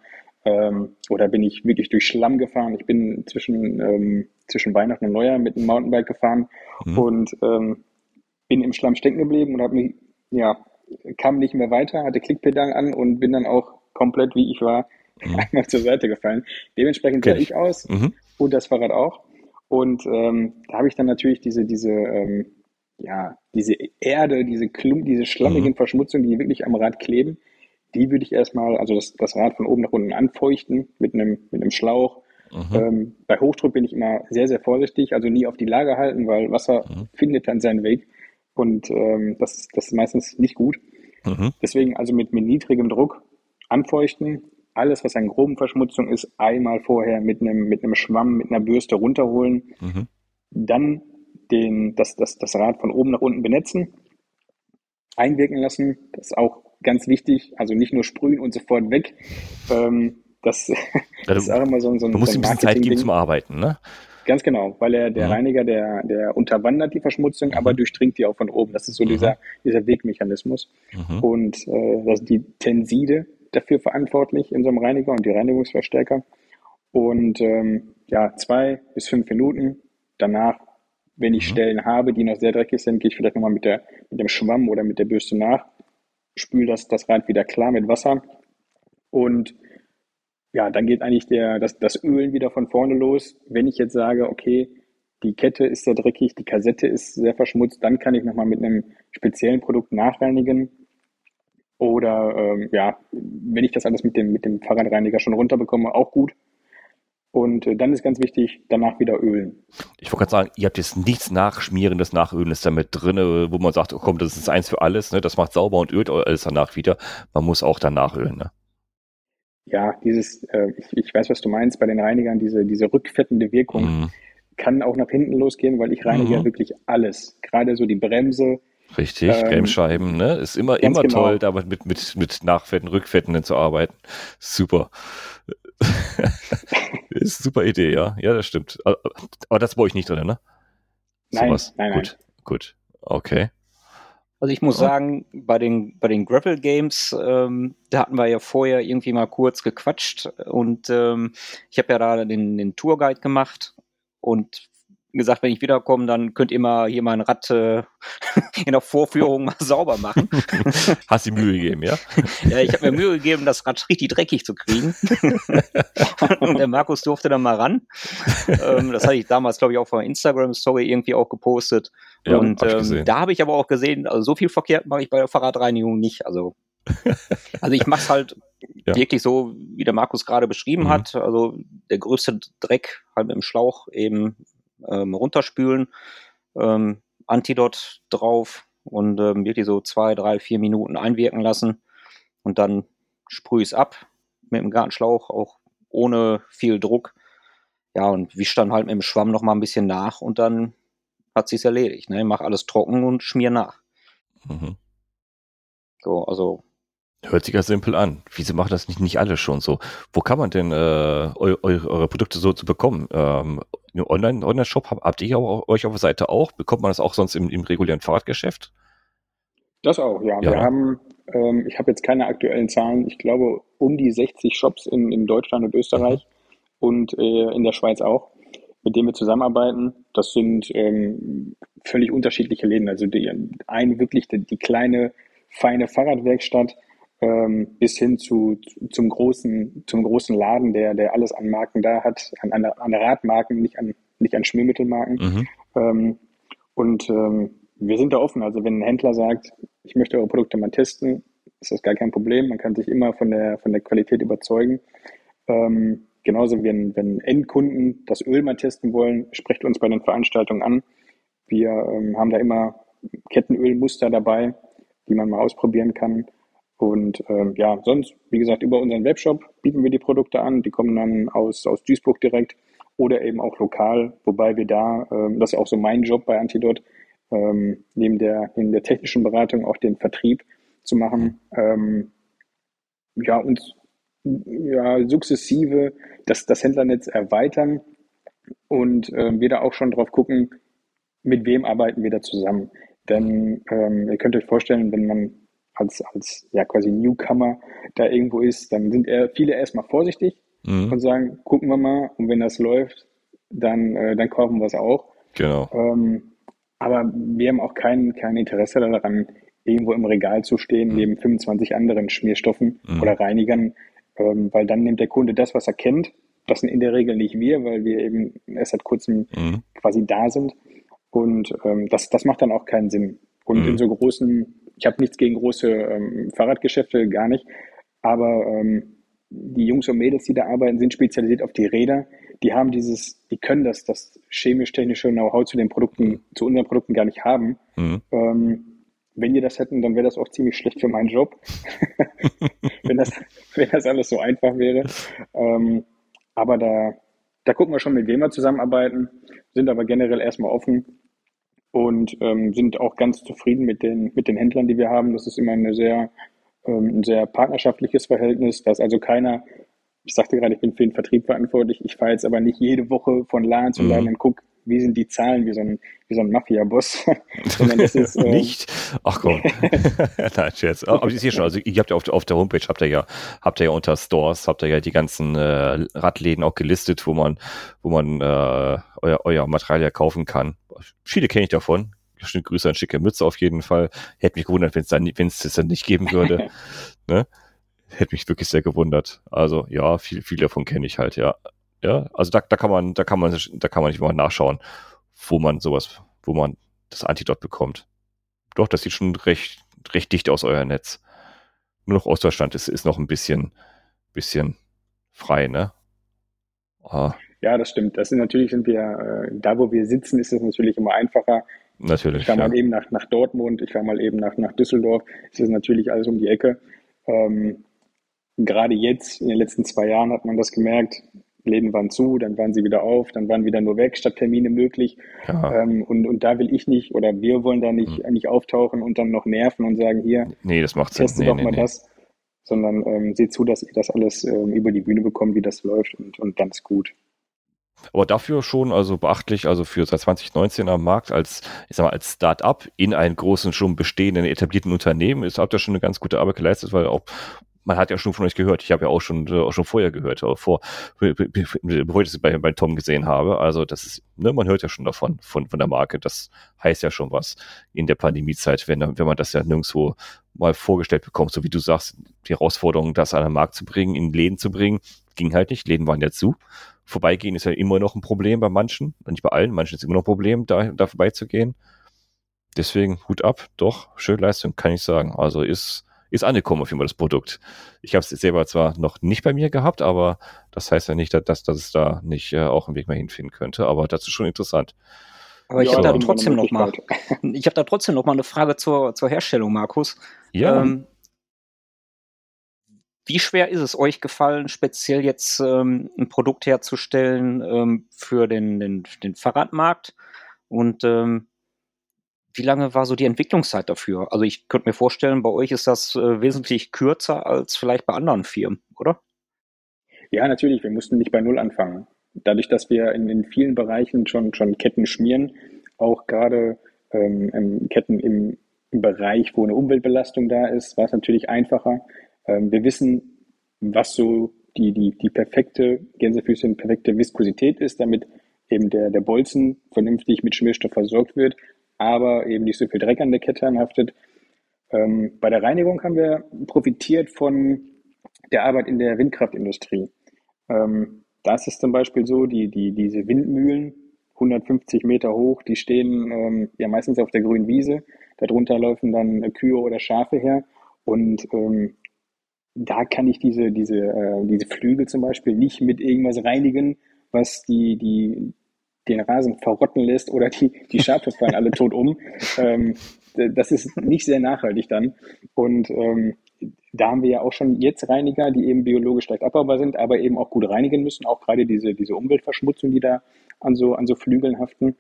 Ähm, oder bin ich wirklich durch Schlamm gefahren? Ich bin zwischen, ähm, zwischen Weihnachten und Neujahr mit einem Mountainbike gefahren mhm. und ähm, bin im Schlamm stecken geblieben und habe mich ja kam nicht mehr weiter, hatte Klickpedal an und bin dann auch komplett, wie ich war, mhm. einmal zur Seite gefallen. Dementsprechend sah ich aus mhm. und das Fahrrad auch. Und ähm, da habe ich dann natürlich diese, diese, ähm, ja, diese Erde, diese Klump, diese schlammigen mhm. Verschmutzungen, die wirklich am Rad kleben, die würde ich erstmal, also das, das Rad von oben nach unten anfeuchten mit einem, mit einem Schlauch. Mhm. Ähm, bei Hochdruck bin ich immer sehr, sehr vorsichtig, also nie auf die Lage halten, weil Wasser mhm. findet dann seinen Weg. Und ähm, das, das ist meistens nicht gut. Mhm. Deswegen also mit, mit niedrigem Druck anfeuchten. Alles, was an groben Verschmutzung ist, einmal vorher mit einem, mit einem Schwamm, mit einer Bürste runterholen. Mhm. Dann den, das, das, das Rad von oben nach unten benetzen. Einwirken lassen. Das ist auch ganz wichtig. Also nicht nur sprühen und sofort weg. Ähm, das, das ist auch immer so, so ein. Du musst so ein bisschen Zeit geben zum Arbeiten, ne? Ganz genau, weil er, der ja. Reiniger, der, der unterwandert die Verschmutzung, mhm. aber durchdringt die auch von oben. Das ist so mhm. dieser, dieser Wegmechanismus. Mhm. Und äh, das die Tenside dafür verantwortlich in so einem Reiniger und die Reinigungsverstärker. Und ähm, ja, zwei bis fünf Minuten. Danach, wenn ich mhm. Stellen habe, die noch sehr dreckig sind, gehe ich vielleicht nochmal mit, der, mit dem Schwamm oder mit der Bürste nach, spüle das, das Rad wieder klar mit Wasser und ja, dann geht eigentlich der, das, das Ölen wieder von vorne los. Wenn ich jetzt sage, okay, die Kette ist sehr dreckig, die Kassette ist sehr verschmutzt, dann kann ich nochmal mit einem speziellen Produkt nachreinigen. Oder ähm, ja, wenn ich das alles mit dem, mit dem Fahrradreiniger schon runterbekomme, auch gut. Und äh, dann ist ganz wichtig, danach wieder ölen. Ich wollte gerade sagen, ihr habt jetzt nichts Nachschmierendes, Nachölen ist damit drin, wo man sagt, oh komm, das ist eins für alles, ne? das macht sauber und ölt alles danach wieder. Man muss auch danach ölen. Ne? Ja, dieses, äh, ich, ich weiß, was du meinst, bei den Reinigern, diese, diese rückfettende Wirkung mhm. kann auch nach hinten losgehen, weil ich reinige mhm. ja wirklich alles. Gerade so die Bremse, Richtig, ähm, Bremsscheiben, ne? Ist immer, immer genau. toll, damit mit, mit, mit Nachfetten, Rückfetten zu arbeiten. Super. ist super Idee, ja. Ja, das stimmt. Aber das brauche ich nicht drin, ne? Nein, Sowas. nein, Gut, nein. gut. Okay. Also ich muss sagen, bei den, bei den Grapple Games, ähm, da hatten wir ja vorher irgendwie mal kurz gequatscht und ähm, ich habe ja da den, den Tourguide gemacht und gesagt, wenn ich wiederkomme, dann könnt ihr mal hier mein Rad äh, in der Vorführung mal sauber machen. Hast du Mühe gegeben, ja? ja, ich habe mir Mühe gegeben, das Rad richtig dreckig zu kriegen. und der Markus durfte dann mal ran. Ähm, das hatte ich damals, glaube ich, auch von Instagram-Story irgendwie auch gepostet. Ja, und hab ähm, da habe ich aber auch gesehen, also so viel verkehrt mache ich bei der Fahrradreinigung nicht. Also also ich mache es halt ja. wirklich so, wie der Markus gerade beschrieben mhm. hat. Also der größte Dreck halt mit dem Schlauch eben ähm, runterspülen, ähm, Antidot drauf und ähm, wirklich so zwei, drei, vier Minuten einwirken lassen und dann sprühe ich es ab mit dem Gartenschlauch, auch ohne viel Druck. Ja, und wisch dann halt mit dem Schwamm noch mal ein bisschen nach und dann hat sich's erledigt. Ne? Mach alles trocken und schmier nach. Mhm. So, also Hört sich ja simpel an. Wieso machen das nicht, nicht alle schon so? Wo kann man denn äh, eu, eu, eure Produkte so zu bekommen? Ähm, Online, Online-Shop habt, habt ihr auch, euch auf der Seite auch? Bekommt man das auch sonst im, im regulären Fahrradgeschäft? Das auch, ja. ja. Wir haben, ähm, ich habe jetzt keine aktuellen Zahlen, ich glaube um die 60 Shops in, in Deutschland und Österreich mhm. und äh, in der Schweiz auch, mit denen wir zusammenarbeiten. Das sind ähm, völlig unterschiedliche Läden. Also die, ein wirklich die, die kleine, feine Fahrradwerkstatt, ähm, bis hin zu, zum großen, zum großen Laden, der, der alles an Marken da hat, an, an, an Radmarken, nicht an, nicht an Schmiermittelmarken. Mhm. Ähm, und ähm, wir sind da offen. Also wenn ein Händler sagt, ich möchte eure Produkte mal testen, ist das gar kein Problem. Man kann sich immer von der, von der Qualität überzeugen. Ähm, genauso wenn, wenn Endkunden das Öl mal testen wollen, sprecht uns bei den Veranstaltungen an. Wir ähm, haben da immer Kettenölmuster dabei, die man mal ausprobieren kann. Und ähm, ja, sonst, wie gesagt, über unseren Webshop bieten wir die Produkte an. Die kommen dann aus, aus Duisburg direkt oder eben auch lokal, wobei wir da, ähm, das ist auch so mein Job bei Antidot, ähm, neben, der, neben der technischen Beratung auch den Vertrieb zu machen. Ähm, ja, uns ja, sukzessive das, das Händlernetz erweitern und ähm, wir da auch schon drauf gucken, mit wem arbeiten wir da zusammen. Denn ähm, ihr könnt euch vorstellen, wenn man als, als ja quasi Newcomer da irgendwo ist, dann sind eher viele erstmal vorsichtig mhm. und sagen, gucken wir mal und wenn das läuft, dann, äh, dann kaufen wir es auch. Genau. Ähm, aber wir haben auch kein, kein Interesse daran, irgendwo im Regal zu stehen, mhm. neben 25 anderen Schmierstoffen mhm. oder Reinigern, ähm, weil dann nimmt der Kunde das, was er kennt. Das sind in der Regel nicht wir, weil wir eben erst seit kurzem mhm. quasi da sind. Und ähm, das, das macht dann auch keinen Sinn. Und mhm. in so großen ich habe nichts gegen große ähm, Fahrradgeschäfte, gar nicht. Aber ähm, die Jungs und Mädels, die da arbeiten, sind spezialisiert auf die Räder. Die haben dieses, die können das, das chemisch-technische Know-how zu den Produkten, zu unseren Produkten gar nicht haben. Mhm. Ähm, wenn die das hätten, dann wäre das auch ziemlich schlecht für meinen Job. wenn, das, wenn das alles so einfach wäre. Ähm, aber da, da gucken wir schon, mit wem wir zusammenarbeiten, sind aber generell erstmal offen und ähm, sind auch ganz zufrieden mit den, mit den Händlern, die wir haben. Das ist immer eine sehr, ähm, ein sehr partnerschaftliches Verhältnis, dass also keiner, ich sagte gerade, ich bin für den Vertrieb verantwortlich, ich fahre jetzt aber nicht jede Woche von Laden zu Laden mhm. und gucke, wie sind die Zahlen, wie so ein, wie so ein Mafia-Boss. Sondern das ist, äh, Nicht? Ach komm. Nein, Scherz. Aber ich sehe schon, also ihr habt ja auf, auf der Homepage, habt ihr ja, habt ihr ja unter Stores, habt ihr ja die ganzen äh, Radläden auch gelistet, wo man, wo man äh, euer, euer Material ja kaufen kann. Viele kenne ich davon. Schöne Grüße an schicke Mütze auf jeden Fall. Hätte mich gewundert, wenn es dann, wenn es das dann nicht geben würde. ne? hätte mich wirklich sehr gewundert. Also ja, viel, viel davon kenne ich halt, ja. Ja, also da, da kann man, da kann man, da kann man nicht mal nachschauen, wo man sowas, wo man das Antidot bekommt. Doch, das sieht schon recht, recht dicht aus, euer Netz. Nur noch Ostdeutschland ist, ist noch ein bisschen, bisschen frei, ne? Ah. Ja, das stimmt. Das sind natürlich sind wir, äh, da wo wir sitzen, ist es natürlich immer einfacher. Natürlich. Ich war ja. mal eben nach, nach Dortmund, ich war mal eben nach, nach Düsseldorf. Es ist natürlich alles um die Ecke. Ähm, gerade jetzt, in den letzten zwei Jahren, hat man das gemerkt. Läden waren zu, dann waren sie wieder auf, dann waren wieder nur Werkstatttermine möglich. Ähm, und, und da will ich nicht oder wir wollen da nicht, hm. nicht auftauchen und dann noch nerven und sagen, hier, nee, das macht teste nee, doch nee, mal nee. das. Sondern ähm, seht zu, dass ihr das alles ähm, über die Bühne bekommt, wie das läuft und, und dann ist gut. Aber dafür schon also beachtlich, also für seit 2019 am Markt als, ich sag mal, als Start-up in einem großen, schon bestehenden, etablierten Unternehmen ist, habt ihr schon eine ganz gute Arbeit geleistet, weil auch man hat ja schon von euch gehört. Ich habe ja auch schon, äh, auch schon vorher gehört, vor, bevor ich das bei, bei Tom gesehen habe. Also das ist, ne, man hört ja schon davon, von, von der Marke. Das heißt ja schon was in der Pandemiezeit, wenn, wenn man das ja nirgendwo mal vorgestellt bekommt, so wie du sagst, die Herausforderung, das an den Markt zu bringen, in Läden zu bringen, ging halt nicht. Läden waren ja zu. Vorbeigehen ist ja immer noch ein Problem bei manchen, nicht bei allen, manchen ist immer noch ein Problem, da, da vorbeizugehen. Deswegen Hut ab, doch, schöne Leistung, kann ich sagen. Also ist, ist angekommen auf jeden Fall das Produkt. Ich habe es selber zwar noch nicht bei mir gehabt, aber das heißt ja nicht, dass, dass es da nicht äh, auch einen Weg mehr hinfinden könnte, aber das ist schon interessant. Aber ich ja, habe da trotzdem noch mal, ich habe da trotzdem noch mal eine Frage zur, zur Herstellung, Markus. Ja. Ähm, wie schwer ist es euch gefallen, speziell jetzt ähm, ein Produkt herzustellen ähm, für den, den, den Fahrradmarkt? Und ähm, wie lange war so die Entwicklungszeit dafür? Also ich könnte mir vorstellen, bei euch ist das äh, wesentlich kürzer als vielleicht bei anderen Firmen, oder? Ja, natürlich. Wir mussten nicht bei Null anfangen. Dadurch, dass wir in, in vielen Bereichen schon, schon Ketten schmieren, auch gerade ähm, Ketten im, im Bereich, wo eine Umweltbelastung da ist, war es natürlich einfacher, ähm, wir wissen, was so die, die, die perfekte Gänsefüßchen, perfekte Viskosität ist, damit eben der, der Bolzen vernünftig mit Schmierstoff versorgt wird, aber eben nicht so viel Dreck an der Kette anhaftet. Ähm, bei der Reinigung haben wir profitiert von der Arbeit in der Windkraftindustrie. Ähm, da ist zum Beispiel so, die, die, diese Windmühlen, 150 Meter hoch, die stehen ähm, ja meistens auf der grünen Wiese. Darunter laufen dann Kühe oder Schafe her. Und ähm, da kann ich diese, diese, äh, diese Flügel zum Beispiel nicht mit irgendwas reinigen, was die, die, den Rasen verrotten lässt oder die, die Schafe fallen alle tot um. Ähm, das ist nicht sehr nachhaltig dann. Und ähm, da haben wir ja auch schon jetzt Reiniger, die eben biologisch leicht abbaubar sind, aber eben auch gut reinigen müssen, auch gerade diese, diese Umweltverschmutzung, die da an so, an so Flügeln haften.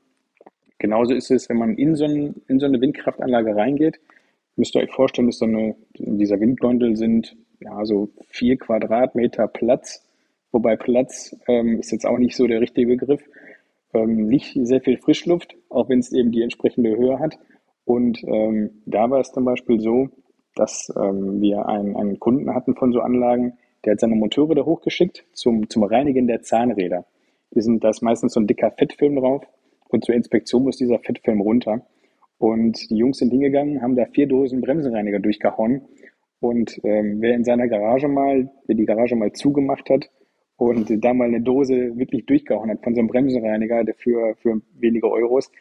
Genauso ist es, wenn man in so, ein, in so eine Windkraftanlage reingeht, müsst ihr euch vorstellen, dass so eine, in dieser Windgondel sind ja, so vier Quadratmeter Platz, wobei Platz ähm, ist jetzt auch nicht so der richtige Begriff. Ähm, nicht sehr viel Frischluft, auch wenn es eben die entsprechende Höhe hat. Und ähm, da war es zum Beispiel so, dass ähm, wir einen, einen Kunden hatten von so Anlagen, der hat seine Motoren da hochgeschickt zum, zum Reinigen der Zahnräder. Die sind, da ist meistens so ein dicker Fettfilm drauf und zur Inspektion muss dieser Fettfilm runter. Und die Jungs sind hingegangen, haben da vier Dosen Bremsenreiniger durchgehauen und ähm, wer in seiner Garage mal, wer die Garage mal zugemacht hat und da mal eine Dose wirklich durchgehauen hat von so einem Bremsenreiniger für, für wenige Euros,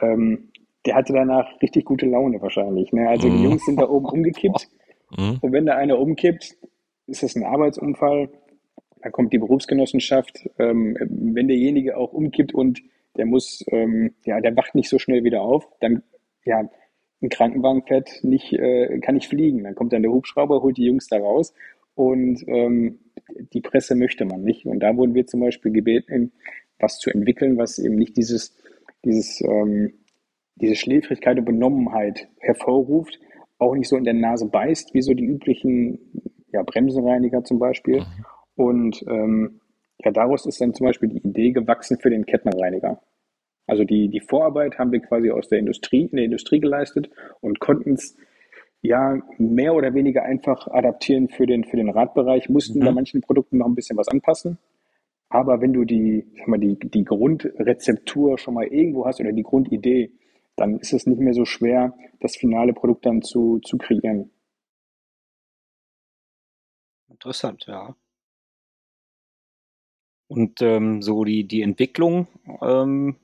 ähm, der hatte danach richtig gute Laune wahrscheinlich. Ne? Also die mhm. Jungs sind da oben umgekippt. Mhm. Und wenn da einer umkippt, ist das ein Arbeitsunfall. Da kommt die Berufsgenossenschaft. Ähm, wenn derjenige auch umkippt und der muss, ähm, ja, der wacht nicht so schnell wieder auf, dann ja, ein Krankenwagen fährt nicht, äh, kann nicht fliegen. Dann kommt dann der Hubschrauber, holt die Jungs da raus und ähm, die Presse möchte man nicht. Und da wurden wir zum Beispiel gebeten, was zu entwickeln, was eben nicht dieses, dieses, ähm, diese Schläfrigkeit und Benommenheit hervorruft, auch nicht so in der Nase beißt, wie so die üblichen ja, Bremsenreiniger zum Beispiel. Und ähm, ja, daraus ist dann zum Beispiel die Idee gewachsen für den Kettenreiniger. Also die, die Vorarbeit haben wir quasi aus der Industrie, in der Industrie geleistet und konnten es ja mehr oder weniger einfach adaptieren für den, für den Radbereich, mussten mhm. bei manchen Produkten noch ein bisschen was anpassen. Aber wenn du die, sag mal, die, die Grundrezeptur schon mal irgendwo hast oder die Grundidee, dann ist es nicht mehr so schwer, das finale Produkt dann zu, zu kreieren. Interessant, ja. Und ähm, so die, die Entwicklung ähm,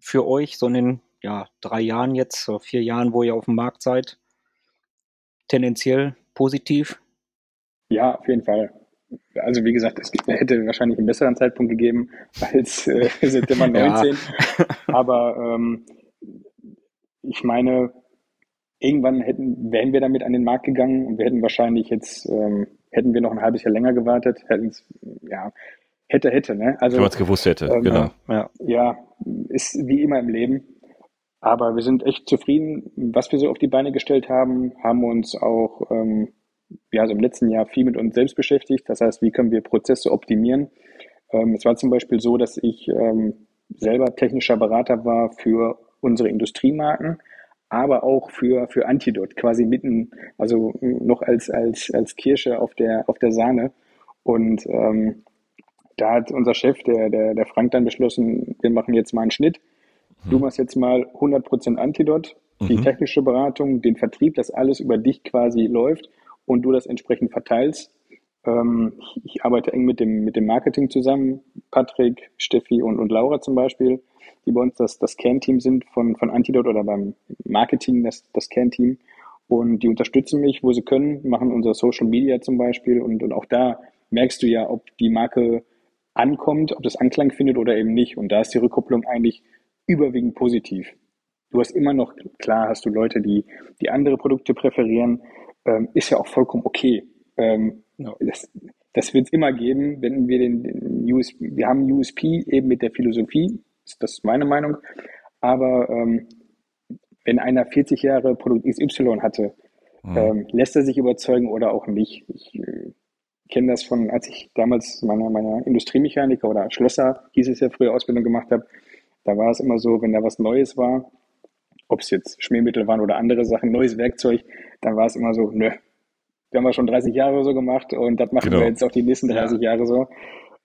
für euch, so in den ja, drei Jahren jetzt, vier Jahren, wo ihr auf dem Markt seid, tendenziell positiv? Ja, auf jeden Fall. Also wie gesagt, es hätte wahrscheinlich einen besseren Zeitpunkt gegeben als äh, September 19. ja. Aber ähm, ich meine, irgendwann hätten, wären wir damit an den Markt gegangen und wir hätten wahrscheinlich jetzt, ähm, hätten wir noch ein halbes Jahr länger gewartet, hätten es, ja, hätte, hätte, ne? Also, Wenn man es gewusst hätte, ähm, genau. Ja. ja, ist wie immer im Leben. Aber wir sind echt zufrieden, was wir so auf die Beine gestellt haben, haben uns auch ähm, ja, also im letzten Jahr viel mit uns selbst beschäftigt. Das heißt, wie können wir Prozesse optimieren? Ähm, es war zum Beispiel so, dass ich ähm, selber technischer Berater war für unsere Industriemarken, aber auch für, für Antidot, quasi mitten, also noch als, als, als Kirsche auf der, auf der Sahne. Und ähm, da hat unser Chef, der, der, der Frank, dann beschlossen, wir machen jetzt mal einen Schnitt. Du machst jetzt mal 100% Antidot, die mhm. technische Beratung, den Vertrieb, dass alles über dich quasi läuft und du das entsprechend verteilst. Ähm, ich arbeite eng mit dem, mit dem Marketing zusammen, Patrick, Steffi und, und Laura zum Beispiel, die bei uns das, das Kernteam sind von, von Antidote oder beim Marketing das, das Kernteam. Und die unterstützen mich, wo sie können, machen unser Social Media zum Beispiel. Und, und auch da merkst du ja, ob die Marke ankommt, ob das Anklang findet oder eben nicht. Und da ist die Rückkopplung eigentlich überwiegend positiv. Du hast immer noch, klar hast du Leute, die, die andere Produkte präferieren, ähm, ist ja auch vollkommen okay. Ähm. Das, das wird es immer geben, wenn wir den, den USP, wir haben USP eben mit der Philosophie, ist das meine Meinung, aber ähm, wenn einer 40 Jahre Produkt XY hatte, mhm. ähm, lässt er sich überzeugen oder auch nicht. Ich äh, kenne das von, als ich damals meiner, meiner Industriemechaniker oder Schlosser, hieß es ja früher, Ausbildung gemacht habe, da war es immer so, wenn da was Neues war, ob es jetzt Schmiermittel waren oder andere Sachen, neues Werkzeug, dann war es immer so, nö, wir haben wir schon 30 Jahre so gemacht und das machen genau. wir jetzt auch die nächsten 30 ja. Jahre so.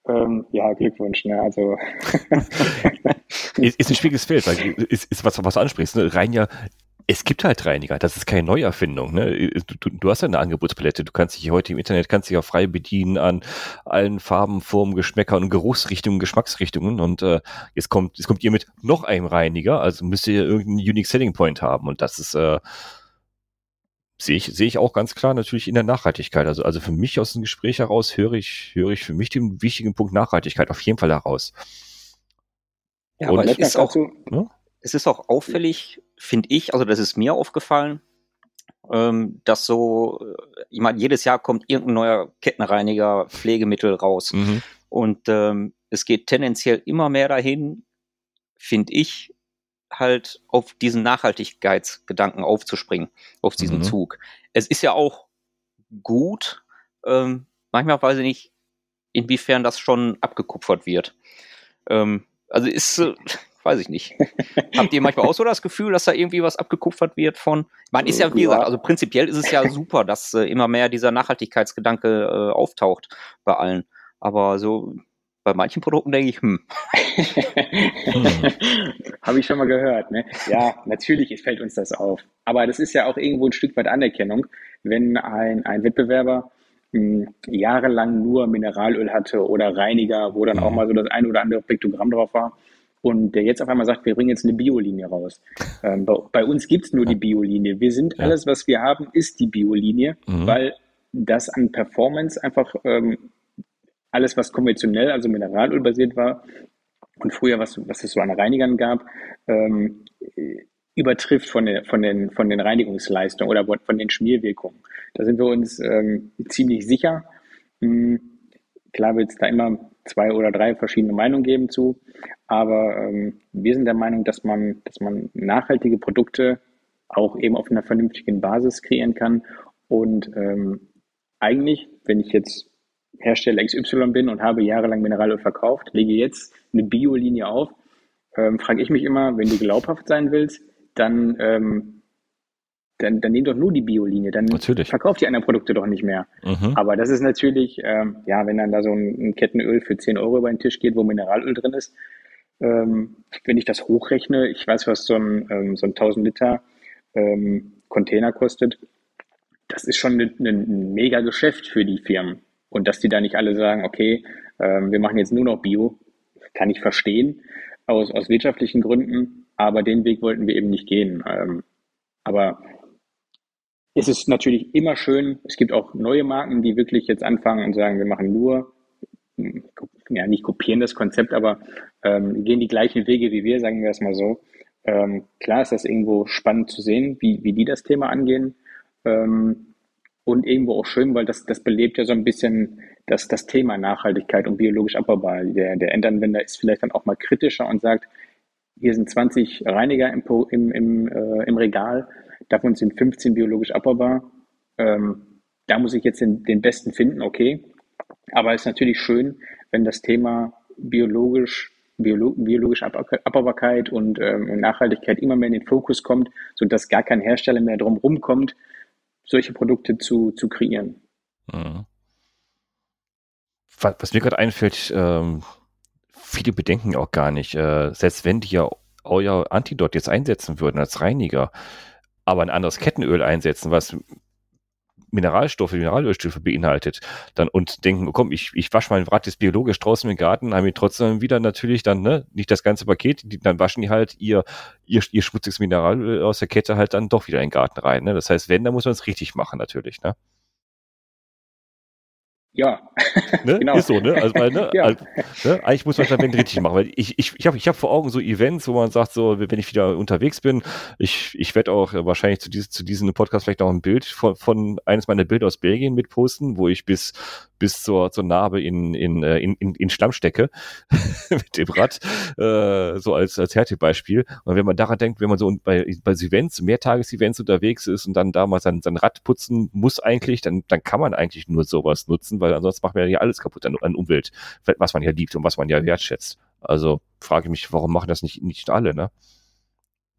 Ähm, ja, Glückwunsch. Ne? Also ist, ist ein schwieriges Feld, ist, ist was, was du ansprichst. Ne? Rein ja es gibt halt Reiniger, das ist keine Neuerfindung. Ne? Du, du, du, hast ja eine Angebotspalette, du kannst dich heute im Internet kannst dich auch frei bedienen an allen Farben, Formen, Geschmäckern und Geruchsrichtungen, Geschmacksrichtungen und äh, jetzt kommt jetzt kommt ihr mit noch einem Reiniger, also müsst ihr irgendeinen Unique Selling Point haben und das ist äh, sehe ich sehe ich auch ganz klar natürlich in der Nachhaltigkeit. Also also für mich aus dem Gespräch heraus höre ich höre ich für mich den wichtigen Punkt Nachhaltigkeit auf jeden Fall heraus. Ja, und aber es ist auch ne? es ist auch auffällig finde ich, also das ist mir aufgefallen, ähm, dass so, äh, ich meine, jedes Jahr kommt irgendein neuer Kettenreiniger, Pflegemittel raus. Mhm. Und ähm, es geht tendenziell immer mehr dahin, finde ich, halt auf diesen Nachhaltigkeitsgedanken aufzuspringen, auf diesen mhm. Zug. Es ist ja auch gut, ähm, manchmal weiß ich nicht, inwiefern das schon abgekupfert wird. Ähm, also ist, äh, weiß ich nicht. Habt ihr manchmal auch so das Gefühl, dass da irgendwie was abgekupfert wird von? Man ist ja, wie gesagt, also prinzipiell ist es ja super, dass äh, immer mehr dieser Nachhaltigkeitsgedanke äh, auftaucht bei allen. Aber so bei manchen Produkten denke ich, hm. Habe ich schon mal gehört, ne? Ja, natürlich fällt uns das auf. Aber das ist ja auch irgendwo ein Stück weit Anerkennung, wenn ein, ein Wettbewerber mh, hm, jahrelang nur Mineralöl hatte oder Reiniger, wo dann auch mhm. mal so das ein oder andere Piktogramm drauf war und der jetzt auf einmal sagt, wir bringen jetzt eine Biolinie raus. Ähm, bei, bei, uns gibt's nur die Biolinie. Wir sind, ja. alles, was wir haben, ist die Biolinie, mhm. weil das an Performance einfach ähm, alles, was konventionell, also Mineralöl basiert war und früher, was, was es so an Reinigern gab, ähm, übertrifft von den, von, den, von den Reinigungsleistungen oder von den Schmierwirkungen. Da sind wir uns ähm, ziemlich sicher. Hm, klar wird es da immer zwei oder drei verschiedene Meinungen geben zu. Aber ähm, wir sind der Meinung, dass man, dass man nachhaltige Produkte auch eben auf einer vernünftigen Basis kreieren kann. Und ähm, eigentlich, wenn ich jetzt Hersteller XY bin und habe jahrelang Mineralöl verkauft, lege jetzt eine Biolinie auf, ähm, frage ich mich immer, wenn du glaubhaft sein willst, dann ähm, dann, dann nimm doch nur die Biolinie, dann natürlich. verkauft die anderen Produkte doch nicht mehr. Mhm. Aber das ist natürlich, ähm, ja, wenn dann da so ein, ein, Kettenöl für 10 Euro über den Tisch geht, wo Mineralöl drin ist, ähm, wenn ich das hochrechne, ich weiß, was so ein, ähm, so ein 1000 Liter ähm, Container kostet, das ist schon ein, ein mega Geschäft für die Firmen. Und dass die da nicht alle sagen, okay, ähm, wir machen jetzt nur noch Bio, kann ich verstehen, aus, aus wirtschaftlichen Gründen, aber den Weg wollten wir eben nicht gehen. Ähm, aber es ist natürlich immer schön, es gibt auch neue Marken, die wirklich jetzt anfangen und sagen, wir machen nur, ja, nicht kopieren das Konzept, aber ähm, gehen die gleichen Wege wie wir, sagen wir es mal so. Ähm, klar ist das irgendwo spannend zu sehen, wie, wie die das Thema angehen. Ähm, und irgendwo auch schön, weil das, das belebt ja so ein bisschen das, das Thema Nachhaltigkeit und biologisch abbaubar. Der, der Endanwender ist vielleicht dann auch mal kritischer und sagt, hier sind 20 Reiniger im, im, im, äh, im Regal, davon sind 15 biologisch abbaubar. Ähm, da muss ich jetzt den, den besten finden, okay. Aber es ist natürlich schön, wenn das Thema biologisch, Biolo biologische Abbaubarkeit und ähm, Nachhaltigkeit immer mehr in den Fokus kommt, sodass gar kein Hersteller mehr drum rumkommt, solche Produkte zu, zu kreieren. Mhm. Was mir gerade einfällt, ähm, viele bedenken auch gar nicht, äh, selbst wenn die ja euer Antidot jetzt einsetzen würden als Reiniger, aber ein anderes Kettenöl einsetzen, was Mineralstoffe, Mineralölstoffe beinhaltet, dann und denken, oh komm, ich, ich wasche mein Rad jetzt biologisch draußen im Garten, haben die trotzdem wieder natürlich dann, ne, nicht das ganze Paket, die, dann waschen die halt ihr, ihr, ihr schmutziges Mineralöl aus der Kette halt dann doch wieder in den Garten rein. Ne? Das heißt, wenn, dann muss man es richtig machen natürlich, ne? Ja, ne? genau. Ist so, ne? Also, weil, ne? ja. also, ne? Eigentlich muss man das dann richtig machen, weil ich, ich, ich habe ich hab vor Augen so Events, wo man sagt, so, wenn ich wieder unterwegs bin, ich, ich werde auch wahrscheinlich zu, diesem zu diesem Podcast vielleicht noch ein Bild von, von eines meiner Bilder aus Belgien mitposten, wo ich bis, bis zur, zur Narbe in, in, äh, in, in, in Schlamm stecke mit dem Rad, äh, so als, als Härtebeispiel. Und wenn man daran denkt, wenn man so bei, bei Events, Mehrtages-Events unterwegs ist und dann da mal sein, sein Rad putzen muss eigentlich, dann, dann kann man eigentlich nur sowas nutzen, weil ansonsten macht man ja alles kaputt an, an Umwelt, was man ja liebt und was man ja wertschätzt. Also frage ich mich, warum machen das nicht, nicht alle, ne?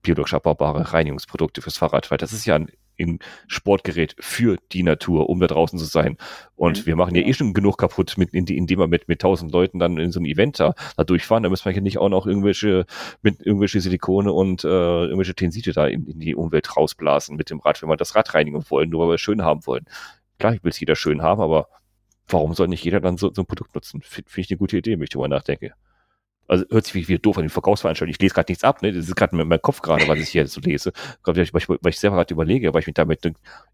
Biologisch abbaubare Reinigungsprodukte fürs Fahrrad, weil das ist ja ein ein Sportgerät für die Natur, um da draußen zu sein. Und mhm. wir machen ja eh schon genug kaputt, mit, indem wir mit, mit tausend Leuten dann in so einem Event da, da durchfahren. Da müssen wir ja nicht auch noch irgendwelche, mit irgendwelche Silikone und äh, irgendwelche Tensite da in, in die Umwelt rausblasen mit dem Rad, wenn wir das Rad reinigen wollen, nur weil wir es schön haben wollen. Klar, ich will es jeder schön haben, aber warum soll nicht jeder dann so, so ein Produkt nutzen? Finde find ich eine gute Idee, wenn ich darüber nachdenke. Also hört sich wie, doof an den Verkaufsveranstaltungen. Ich lese gerade nichts ab, ne? Das ist gerade in meinem Kopf gerade, was ich hier so lese. Weil ich, weil ich selber gerade überlege, weil ich mich damit,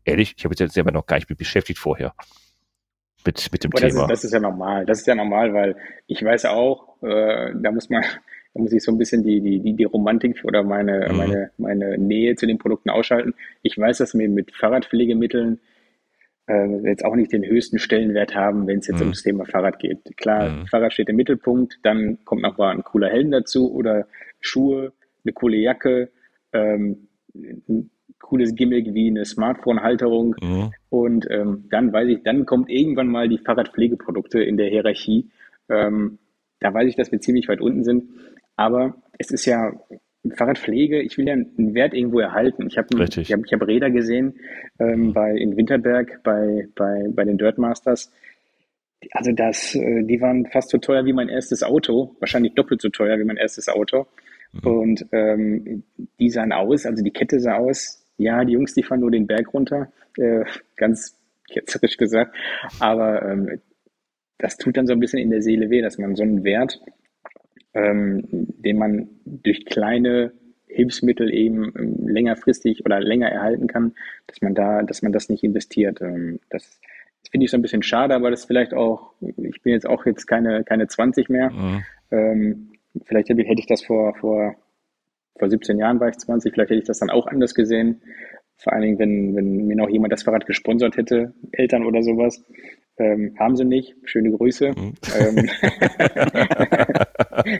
ehrlich, ich habe jetzt selber noch gar nicht mit beschäftigt vorher. Mit, mit dem Aber Thema. Das ist, das ist ja normal. Das ist ja normal, weil ich weiß auch, äh, da muss man, da muss ich so ein bisschen die, die, die, die Romantik oder meine, mhm. meine, meine Nähe zu den Produkten ausschalten. Ich weiß, dass mir mit Fahrradpflegemitteln jetzt auch nicht den höchsten Stellenwert haben, wenn es jetzt mhm. ums Thema Fahrrad geht. Klar, mhm. Fahrrad steht im Mittelpunkt, dann kommt noch mal ein cooler Helm dazu oder Schuhe, eine coole Jacke, ähm, ein cooles Gimmick wie eine Smartphone-Halterung mhm. und ähm, dann weiß ich, dann kommt irgendwann mal die Fahrradpflegeprodukte in der Hierarchie. Ähm, da weiß ich, dass wir ziemlich weit unten sind, aber es ist ja Fahrradpflege, ich will ja einen Wert irgendwo erhalten. Ich habe ich hab, ich hab Räder gesehen ähm, bei, in Winterberg bei, bei, bei den Dirtmasters. Also das, äh, die waren fast so teuer wie mein erstes Auto, wahrscheinlich doppelt so teuer wie mein erstes Auto. Mhm. Und ähm, die sahen aus, also die Kette sah aus, ja, die Jungs, die fahren nur den Berg runter, äh, ganz ketzerisch gesagt. Aber ähm, das tut dann so ein bisschen in der Seele weh, dass man so einen Wert ähm, den man durch kleine Hilfsmittel eben ähm, längerfristig oder länger erhalten kann, dass man da, dass man das nicht investiert. Ähm, das, das finde ich so ein bisschen schade, aber das vielleicht auch, ich bin jetzt auch jetzt keine, keine 20 mehr. Mhm. Ähm, vielleicht hätte ich das vor, vor, vor 17 Jahren war ich 20, vielleicht hätte ich das dann auch anders gesehen. Vor allen Dingen, wenn, wenn mir noch jemand das Fahrrad gesponsert hätte, Eltern oder sowas. Ähm, haben sie nicht. Schöne Grüße. Mhm. Ähm.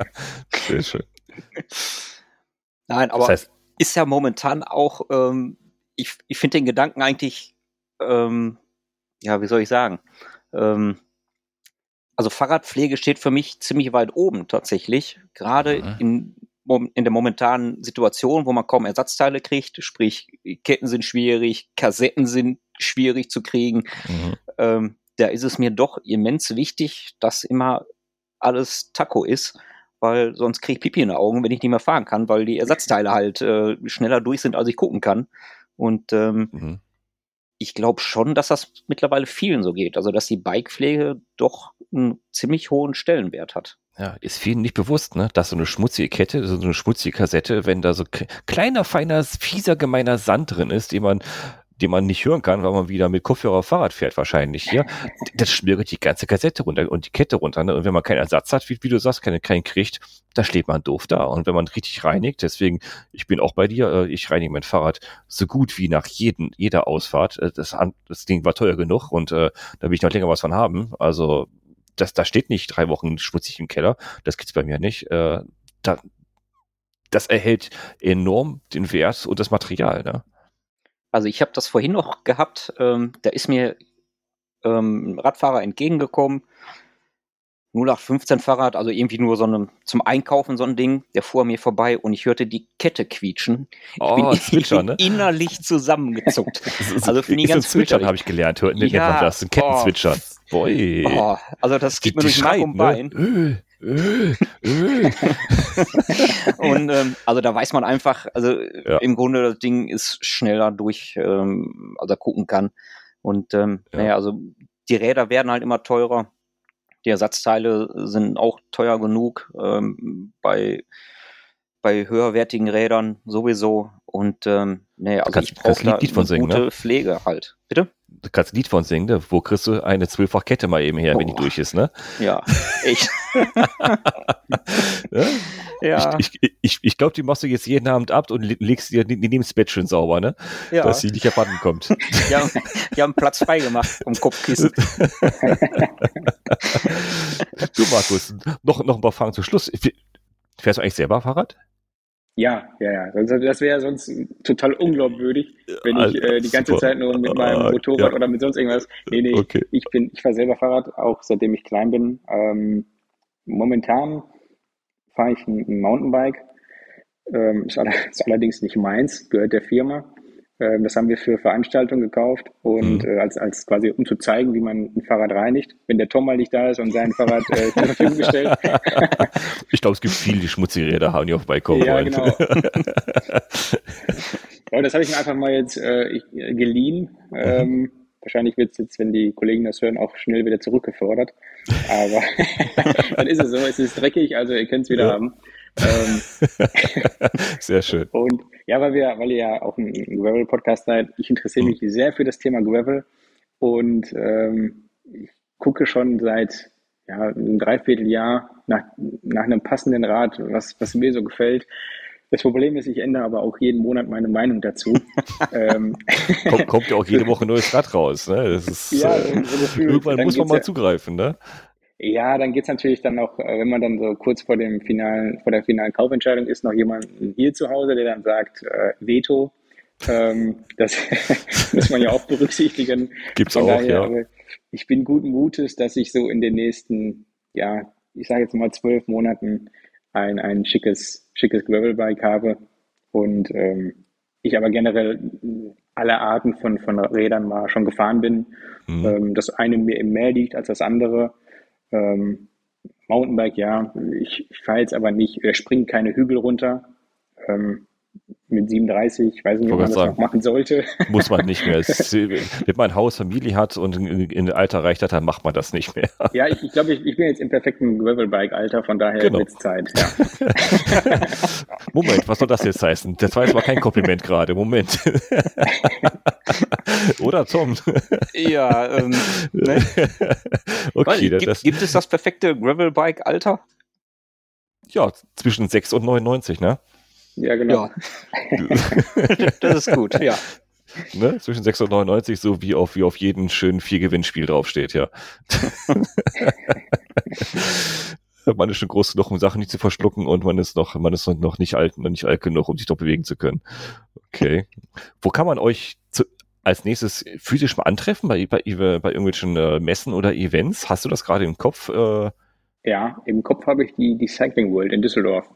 Sehr schön. Nein, aber das heißt, ist ja momentan auch, ähm, ich, ich finde den Gedanken eigentlich, ähm, ja, wie soll ich sagen? Ähm, also Fahrradpflege steht für mich ziemlich weit oben tatsächlich. Gerade mhm. in in der momentanen Situation, wo man kaum Ersatzteile kriegt, sprich Ketten sind schwierig, Kassetten sind schwierig zu kriegen, mhm. ähm, da ist es mir doch immens wichtig, dass immer alles Taco ist, weil sonst kriege ich Pipi in den Augen, wenn ich nicht mehr fahren kann, weil die Ersatzteile halt äh, schneller durch sind, als ich gucken kann. Und ähm, mhm. ich glaube schon, dass das mittlerweile vielen so geht. Also, dass die Bikepflege doch einen ziemlich hohen Stellenwert hat. Ja, ist vielen nicht bewusst, ne, dass so eine schmutzige Kette, so eine schmutzige Kassette, wenn da so kleiner, feiner, fieser, gemeiner Sand drin ist, den man den man nicht hören kann, weil man wieder mit Kopfhörer Fahrrad fährt wahrscheinlich hier. Das schmirgelt die ganze Kassette runter und die Kette runter. Ne? Und wenn man keinen Ersatz hat, wie, wie du sagst, keinen, keinen kriegt, da steht man doof da. Und wenn man richtig reinigt, deswegen, ich bin auch bei dir, äh, ich reinige mein Fahrrad so gut wie nach jeden, jeder Ausfahrt. Äh, das, das Ding war teuer genug und äh, da will ich noch länger was von haben. Also das, da steht nicht drei Wochen schmutzig im Keller. Das gibt's bei mir nicht. Äh, da, das erhält enorm den Wert und das Material. Ne? Also ich habe das vorhin noch gehabt, ähm, da ist mir ähm, ein Radfahrer entgegengekommen, 0815 Fahrrad, also irgendwie nur so eine, zum Einkaufen so ein Ding, der fuhr mir vorbei und ich hörte die Kette quietschen. Ich oh, bin, Zwitschern, ne? innerlich zusammengezuckt. also finde ich ganz Zwitschern habe ich gelernt. Hört ja, man das, ein Kettenzwitschern. Oh, Boy. Oh, also das geht mir durch Mark und Bein. Ne? Öl, Öl. und ähm, also da weiß man einfach, also ja. im Grunde das Ding ist schneller durch, ähm, also gucken kann. Und ähm, ja. naja, also die Räder werden halt immer teurer. Die Ersatzteile sind auch teuer genug ähm, bei, bei höherwertigen Rädern sowieso. Und ähm, nee, also kannst, ich brauche da eine gute ne? Pflege halt. Bitte? du kannst ein Lied von singen, ne? wo kriegst du eine Zwölffach-Kette mal eben her, oh. wenn die durch ist, ne? Ja, echt. ja? ja. Ich, ich, ich, ich glaube, die machst du jetzt jeden Abend ab und legst dir neben das Bett schön sauber, ne? Ja. Dass sie nicht abhanden kommt. Die haben, die haben Platz frei gemacht um Kopfkissen. du, Markus, noch, noch ein paar Fragen zum Schluss. Fährst du eigentlich selber Fahrrad? Ja, ja, ja. Also das wäre sonst total unglaubwürdig, wenn ich äh, die ganze Zeit nur mit meinem ah, Motorrad ja. oder mit sonst irgendwas. Nee, nee, okay. ich bin, ich fahre selber Fahrrad, auch seitdem ich klein bin. Ähm, momentan fahre ich ein, Mountainbike. Ähm, ist allerdings nicht meins, gehört der Firma. Ähm, das haben wir für Veranstaltungen gekauft und mhm. äh, als, als quasi, um zu zeigen, wie man ein Fahrrad reinigt. Wenn der Tom mal nicht da ist und sein Fahrrad äh, zur Verfügung gestellt. ich glaube, es gibt viele, die schmutzige Räder haben, die auf Bike Ja, genau. Aber das habe ich mir einfach mal jetzt äh, geliehen. Mhm. Ähm, wahrscheinlich wird es jetzt, wenn die Kollegen das hören, auch schnell wieder zurückgefordert. Aber dann ist es so, es ist dreckig, also ihr könnt es wieder ja. haben. Ähm, Sehr schön. Und ja, weil wir, weil ihr ja auch ein Gravel-Podcast seid, ich interessiere mich mhm. sehr für das Thema Gravel und ähm, ich gucke schon seit ja, einem Dreivierteljahr nach, nach einem passenden Rad, was, was mir so gefällt. Das Problem ist, ich ändere aber auch jeden Monat meine Meinung dazu. ähm, kommt, kommt ja auch jede Woche ein neues Rad raus. Ne? Das ist, ja, äh, so irgendwann muss man mal ja, zugreifen. Ne? Ja, dann geht's natürlich dann noch, äh, wenn man dann so kurz vor dem finalen, vor der finalen Kaufentscheidung ist, noch jemanden hier zu Hause, der dann sagt, äh, Veto. Ähm, das muss man ja auch berücksichtigen. Gibt's Von auch, daher, ja. Ich bin guten Mutes, dass ich so in den nächsten, ja, ich sage jetzt mal zwölf Monaten ein, ein schickes, schickes Gravelbike habe und ähm, ich aber generell alle Arten von, von Rädern mal schon gefahren bin. Mhm. Ähm, das eine mir im mehr liegt als das andere. Ähm, Mountainbike, ja. Ich, ich fahre jetzt aber nicht, springt keine Hügel runter. Ähm, mit 37, ich weiß nicht, ob man das sagen, noch machen sollte. Muss man nicht mehr. Es, wenn man Haus, Familie hat und in, in Alter reicht hat, dann macht man das nicht mehr. Ja, ich, ich glaube, ich, ich bin jetzt im perfekten Gravelbike-Alter, von daher genau. wird es Zeit. Ja. Moment, was soll das jetzt heißen? Das war jetzt mal kein Kompliment gerade. Moment. Oder Tom? Ja, ähm, ne? okay. Weil, gibt, gibt es das perfekte Gravelbike-Alter? Ja, zwischen 6 und 99, ne? Ja, genau. Ja. das ist gut, ja. Ne? Zwischen 6 und 99, so wie auf, wie auf jeden schönen Vier-Gewinnspiel draufsteht, ja. man ist schon groß genug, um Sachen nicht zu verschlucken und man ist noch, man ist noch nicht alt, noch nicht alt genug, um sich doch bewegen zu können. Okay. Wo kann man euch zu, als nächstes physisch mal antreffen? Bei, bei, bei irgendwelchen äh, Messen oder Events? Hast du das gerade im Kopf? Äh? Ja, im Kopf habe ich die, die Cycling World in Düsseldorf.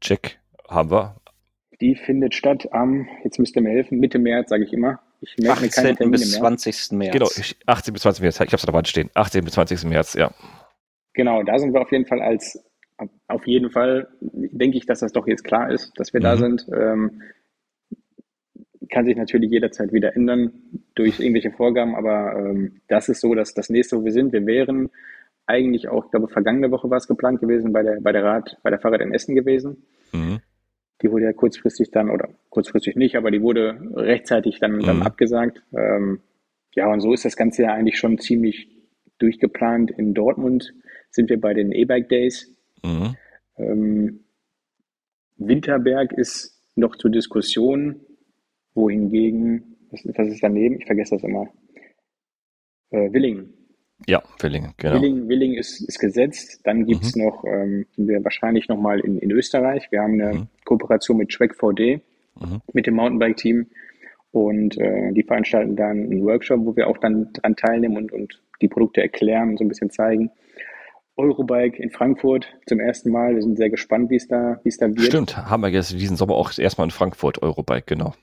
Check. Haben wir. Die findet statt am, jetzt müsst ihr mir helfen, Mitte März, sage ich immer. Ich 18. bis 20. März. Genau, 18 bis 20. März. Ich habe es da dabei stehen. 18 bis 20. März, ja. Genau, da sind wir auf jeden Fall als, auf jeden Fall denke ich, dass das doch jetzt klar ist, dass wir mhm. da sind. Ähm, kann sich natürlich jederzeit wieder ändern durch irgendwelche Vorgaben, aber ähm, das ist so, dass das nächste, wo wir sind, wir wären eigentlich auch, ich glaube, vergangene Woche war es geplant gewesen, bei der, bei der Rad, bei der Fahrrad in Essen gewesen. Mhm. Die wurde ja kurzfristig dann, oder kurzfristig nicht, aber die wurde rechtzeitig dann, mhm. dann abgesagt. Ähm, ja, und so ist das Ganze ja eigentlich schon ziemlich durchgeplant. In Dortmund sind wir bei den E-Bike Days. Mhm. Ähm, Winterberg ist noch zur Diskussion, wohingegen, was, was ist daneben? Ich vergesse das immer. Äh, Willingen. Ja, Willingen, genau. Willingen, Willingen ist, ist gesetzt. Dann gibt es mhm. noch, ähm, wir wahrscheinlich nochmal in, in Österreich. Wir haben eine mhm. Kooperation mit Track 4D, mhm. mit dem Mountainbike-Team. Und äh, die veranstalten dann einen Workshop, wo wir auch dann dran teilnehmen und, und die Produkte erklären und so ein bisschen zeigen. Eurobike in Frankfurt zum ersten Mal. Wir sind sehr gespannt, wie es da, wie es da wird. Stimmt, haben wir jetzt diesen Sommer auch erstmal in Frankfurt Eurobike, genau.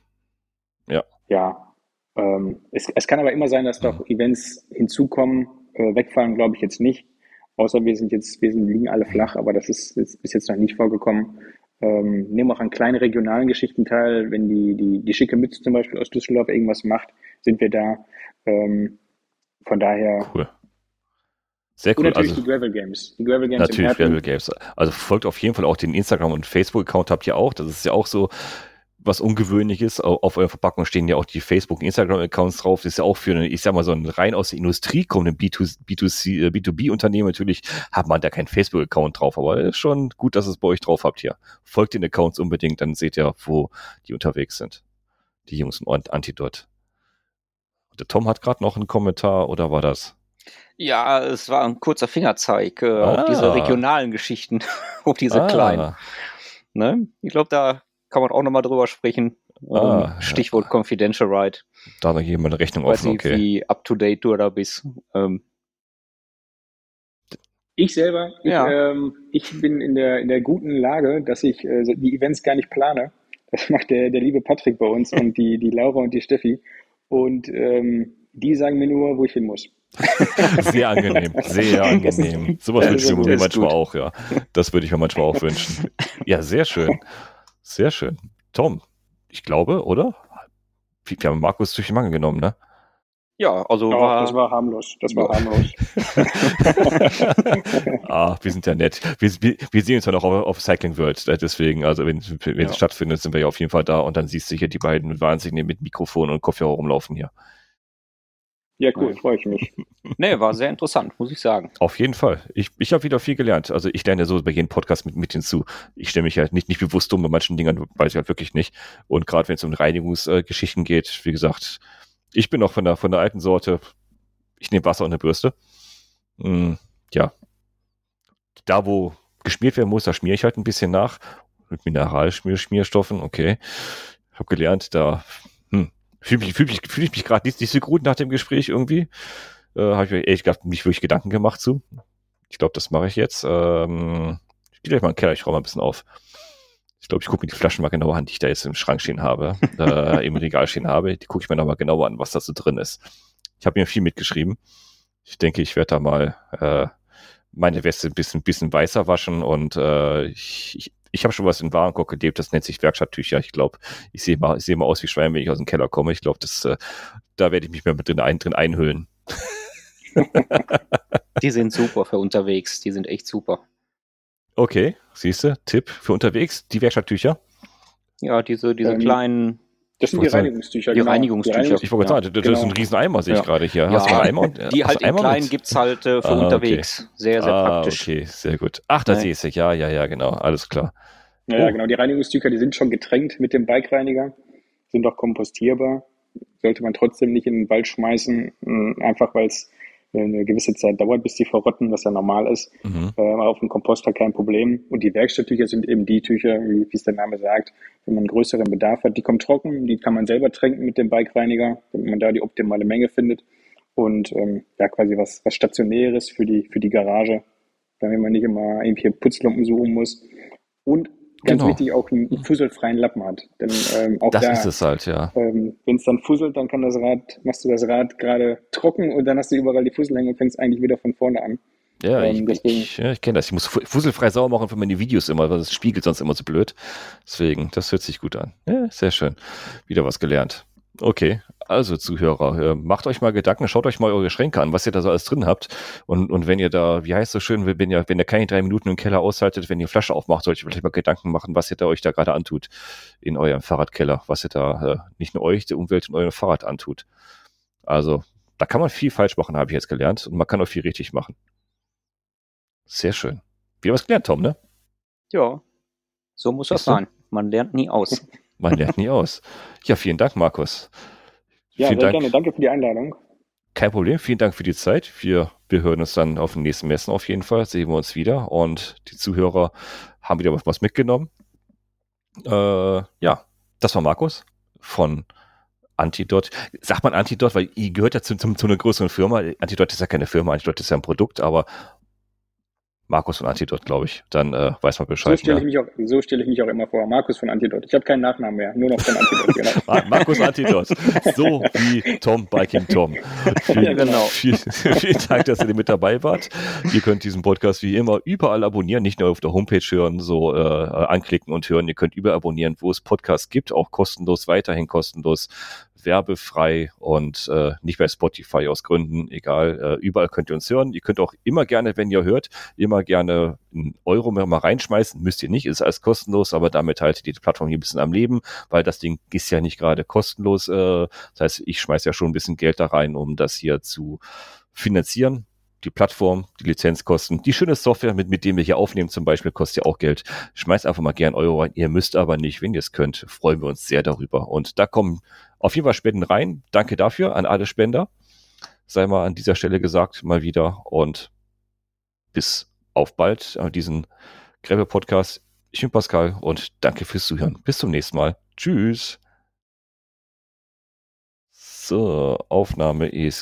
Ja. Ja. Ähm, es, es kann aber immer sein, dass doch mhm. Events hinzukommen. Äh, wegfallen glaube ich jetzt nicht. Außer wir sind jetzt, wir sind, liegen alle flach, aber das ist, ist bis jetzt noch nicht vorgekommen. Ähm, nehmen auch an kleinen regionalen Geschichten teil. Wenn die, die, die schicke Mütze zum Beispiel aus Düsseldorf irgendwas macht, sind wir da. Ähm, von daher cool. Sehr cool. Und natürlich also, die Gravel Games. Die Gravel Games natürlich Gravel Games. Also folgt auf jeden Fall auch den Instagram- und Facebook-Account habt ihr auch. Das ist ja auch so was Ungewöhnliches. Auf eurer Verpackung stehen ja auch die Facebook- und Instagram-Accounts drauf. Das ist ja auch für eine, ich sag mal, so ein rein aus der Industrie kommenden B2C, B2B-Unternehmen natürlich hat man da keinen Facebook-Account drauf. Aber ist schon gut, dass es bei euch drauf habt hier. Folgt den Accounts unbedingt, dann seht ihr, wo die unterwegs sind. Die Jungs und Antidot. Der Tom hat gerade noch einen Kommentar, oder war das? Ja, es war ein kurzer Fingerzeig äh, ah. auf diese regionalen Geschichten, auf diese ah. kleinen. Ne? Ich glaube, da kann man auch nochmal drüber sprechen. Ah, Stichwort ja. Confidential Ride. Da noch jemand eine Rechnung Weiß offen, okay. Wie up to date du da bist. Ähm. Ich selber, ich, ja. ähm, ich, bin in der, in der guten Lage, dass ich äh, die Events gar nicht plane. Das macht der, der liebe Patrick bei uns und die, die Laura und die Steffi. Und ähm, die sagen mir nur, wo ich hin muss. Sehr angenehm, sehr angenehm. Sowas ja, wünsche ich mir manchmal gut. auch, ja. Das würde ich mir manchmal auch wünschen. Ja, sehr schön. Sehr schön. Tom, ich glaube, oder? Wir haben Markus durch die Mangel genommen, ne? Ja, also ja, war, das war harmlos. Das war harmlos. ah, wir sind ja nett. Wir, wir, wir sehen uns ja noch auf, auf, Cycling World, äh, deswegen, also wenn, wenn ja. es stattfindet, sind wir ja auf jeden Fall da und dann siehst du hier die beiden mit wahnsinnig mit Mikrofon und Kopfhörer rumlaufen hier. Ja, cool, freue ich mich. nee, war sehr interessant, muss ich sagen. Auf jeden Fall. Ich, ich habe wieder viel gelernt. Also ich lerne ja so bei jedem Podcast mit, mit hinzu. Ich stelle mich halt nicht, nicht bewusst dumm bei manchen Dingen, weiß ich halt wirklich nicht. Und gerade wenn es um Reinigungsgeschichten äh, geht, wie gesagt, ich bin auch von der, von der alten Sorte. Ich nehme Wasser und eine Bürste. Mm, ja. Da, wo geschmiert werden muss, da schmiere ich halt ein bisschen nach. Mit Mineralschmierstoffen, okay. Ich habe gelernt, da fühle mich, fühl mich, fühl ich mich gerade nicht, nicht so gut nach dem Gespräch irgendwie. Äh, Habe ich mir ehrlich gesagt nicht wirklich Gedanken gemacht zu. Ich glaube, das mache ich jetzt. Ähm, ich gehe gleich mal in den Keller, ich räume mal ein bisschen auf. Ich glaube, ich gucke mir die Flaschen mal genauer an, die ich da jetzt im Schrank stehen habe, äh, im Regal stehen habe. Die gucke ich mir nochmal genauer an, was da so drin ist. Ich habe mir viel mitgeschrieben. Ich denke, ich werde da mal äh, meine Weste ein bisschen, bisschen weißer waschen und äh, ich, ich ich habe schon was in Warenkorb gelebt, das nennt sich Werkstatttücher. Ich glaube, ich sehe mal, ich sehe mal aus wie Schwein, wenn ich aus dem Keller komme. Ich glaube, das, äh, da werde ich mich mal mit drin, ein, drin einhüllen. die sind super für unterwegs. Die sind echt super. Okay, siehst du, Tipp für unterwegs, die Werkstatttücher. Ja, diese, diese ähm, kleinen das sind die Reinigungstücher. Die genau. Reinigungstücher. Ich wollte sagen, das genau. ist ein Rieseneimer, sehe ich ja. gerade hier. Ja. Hast du einen Eimer? Und, die halt in kleinen gibt es halt äh, für ah, unterwegs. Okay. Sehr, sehr ah, praktisch. Okay, sehr gut. Ach, da sehe ich Ja, ja, ja, genau. Alles klar. Ja, oh. genau. Die Reinigungstücher, die sind schon getränkt mit dem Bikereiniger, sind auch kompostierbar. Sollte man trotzdem nicht in den Wald schmeißen, einfach weil es eine gewisse Zeit dauert, bis die verrotten, was ja normal ist. Mhm. Äh, auf dem Komposter kein Problem. Und die Werkstatttücher sind eben die Tücher, wie, es der Name sagt, wenn man einen größeren Bedarf hat. Die kommen trocken, die kann man selber tränken mit dem Bikereiniger, damit man da die optimale Menge findet. Und ähm, ja, quasi was, was Stationäres für die, für die Garage, damit man nicht immer irgendwie Putzlumpen suchen muss. Und ganz genau. wichtig auch einen fusselfreien Lappen hat. Denn ähm, auch das da, ist es halt, ja. Ähm, Wenn es dann fusselt, dann kann das Rad, machst du das Rad gerade trocken und dann hast du überall die Fussel hängen und fängst eigentlich wieder von vorne an. Ja, ähm, ich, ich, ja, ich kenne das. Ich muss fusselfrei sauer machen für meine Videos immer, weil es spiegelt sonst immer so blöd. Deswegen, das hört sich gut an. Ja, sehr schön. Wieder was gelernt. Okay, also Zuhörer, macht euch mal Gedanken, schaut euch mal eure Schränke an, was ihr da so alles drin habt. Und, und wenn ihr da, wie heißt es so schön, wenn ihr, wenn ihr keine drei Minuten im Keller aushaltet, wenn ihr Flasche aufmacht, solltet ihr vielleicht mal Gedanken machen, was ihr da euch da gerade antut in eurem Fahrradkeller, was ihr da äh, nicht nur euch, der Umwelt und eurem Fahrrad antut. Also, da kann man viel falsch machen, habe ich jetzt gelernt. Und man kann auch viel richtig machen. Sehr schön. Wieder was gelernt, Tom, ne? Ja, so muss das sein. Man lernt nie aus. Man lernt nie aus. Ja, vielen Dank, Markus. Ja, vielen sehr Dank. gerne. Danke für die Einladung. Kein Problem. Vielen Dank für die Zeit. Wir, wir hören uns dann auf den nächsten Messen auf jeden Fall. Sehen wir uns wieder. Und die Zuhörer haben wieder was mitgenommen. Äh, ja, das war Markus von Antidot. Sagt man Antidot, weil ihr gehört ja zu, zu, zu einer größeren Firma. Antidot ist ja keine Firma, Antidot ist ja ein Produkt, aber Markus von Antidot, glaube ich. Dann äh, weiß man Bescheid. So stelle ich, mich auch, so stell ich mich auch immer vor. Markus von Antidot. Ich habe keinen Nachnamen mehr, nur noch von Antidot. Genau. Markus Antidot. So wie Tom Biking Tom. Vielen, ja, genau. Vielen, vielen Dank, dass ihr mit dabei wart. Ihr könnt diesen Podcast wie immer überall abonnieren, nicht nur auf der Homepage hören, so äh, anklicken und hören. Ihr könnt überall abonnieren, wo es Podcasts gibt, auch kostenlos, weiterhin kostenlos werbefrei und äh, nicht bei Spotify aus Gründen, egal. Äh, überall könnt ihr uns hören. Ihr könnt auch immer gerne, wenn ihr hört, immer gerne einen Euro mehr mal reinschmeißen. Müsst ihr nicht, ist alles kostenlos, aber damit haltet ihr die Plattform hier ein bisschen am Leben, weil das Ding ist ja nicht gerade kostenlos. Äh, das heißt, ich schmeiße ja schon ein bisschen Geld da rein, um das hier zu finanzieren die Plattform, die Lizenzkosten, die schöne Software, mit, mit dem wir hier aufnehmen zum Beispiel, kostet ja auch Geld. Schmeißt einfach mal gern Euro rein. Ihr müsst aber nicht, wenn ihr es könnt, freuen wir uns sehr darüber. Und da kommen auf jeden Fall Spenden rein. Danke dafür an alle Spender. Sei mal an dieser Stelle gesagt, mal wieder. Und bis auf bald an diesen Gräbe Podcast. Ich bin Pascal und danke fürs Zuhören. Bis zum nächsten Mal. Tschüss. So, Aufnahme ist.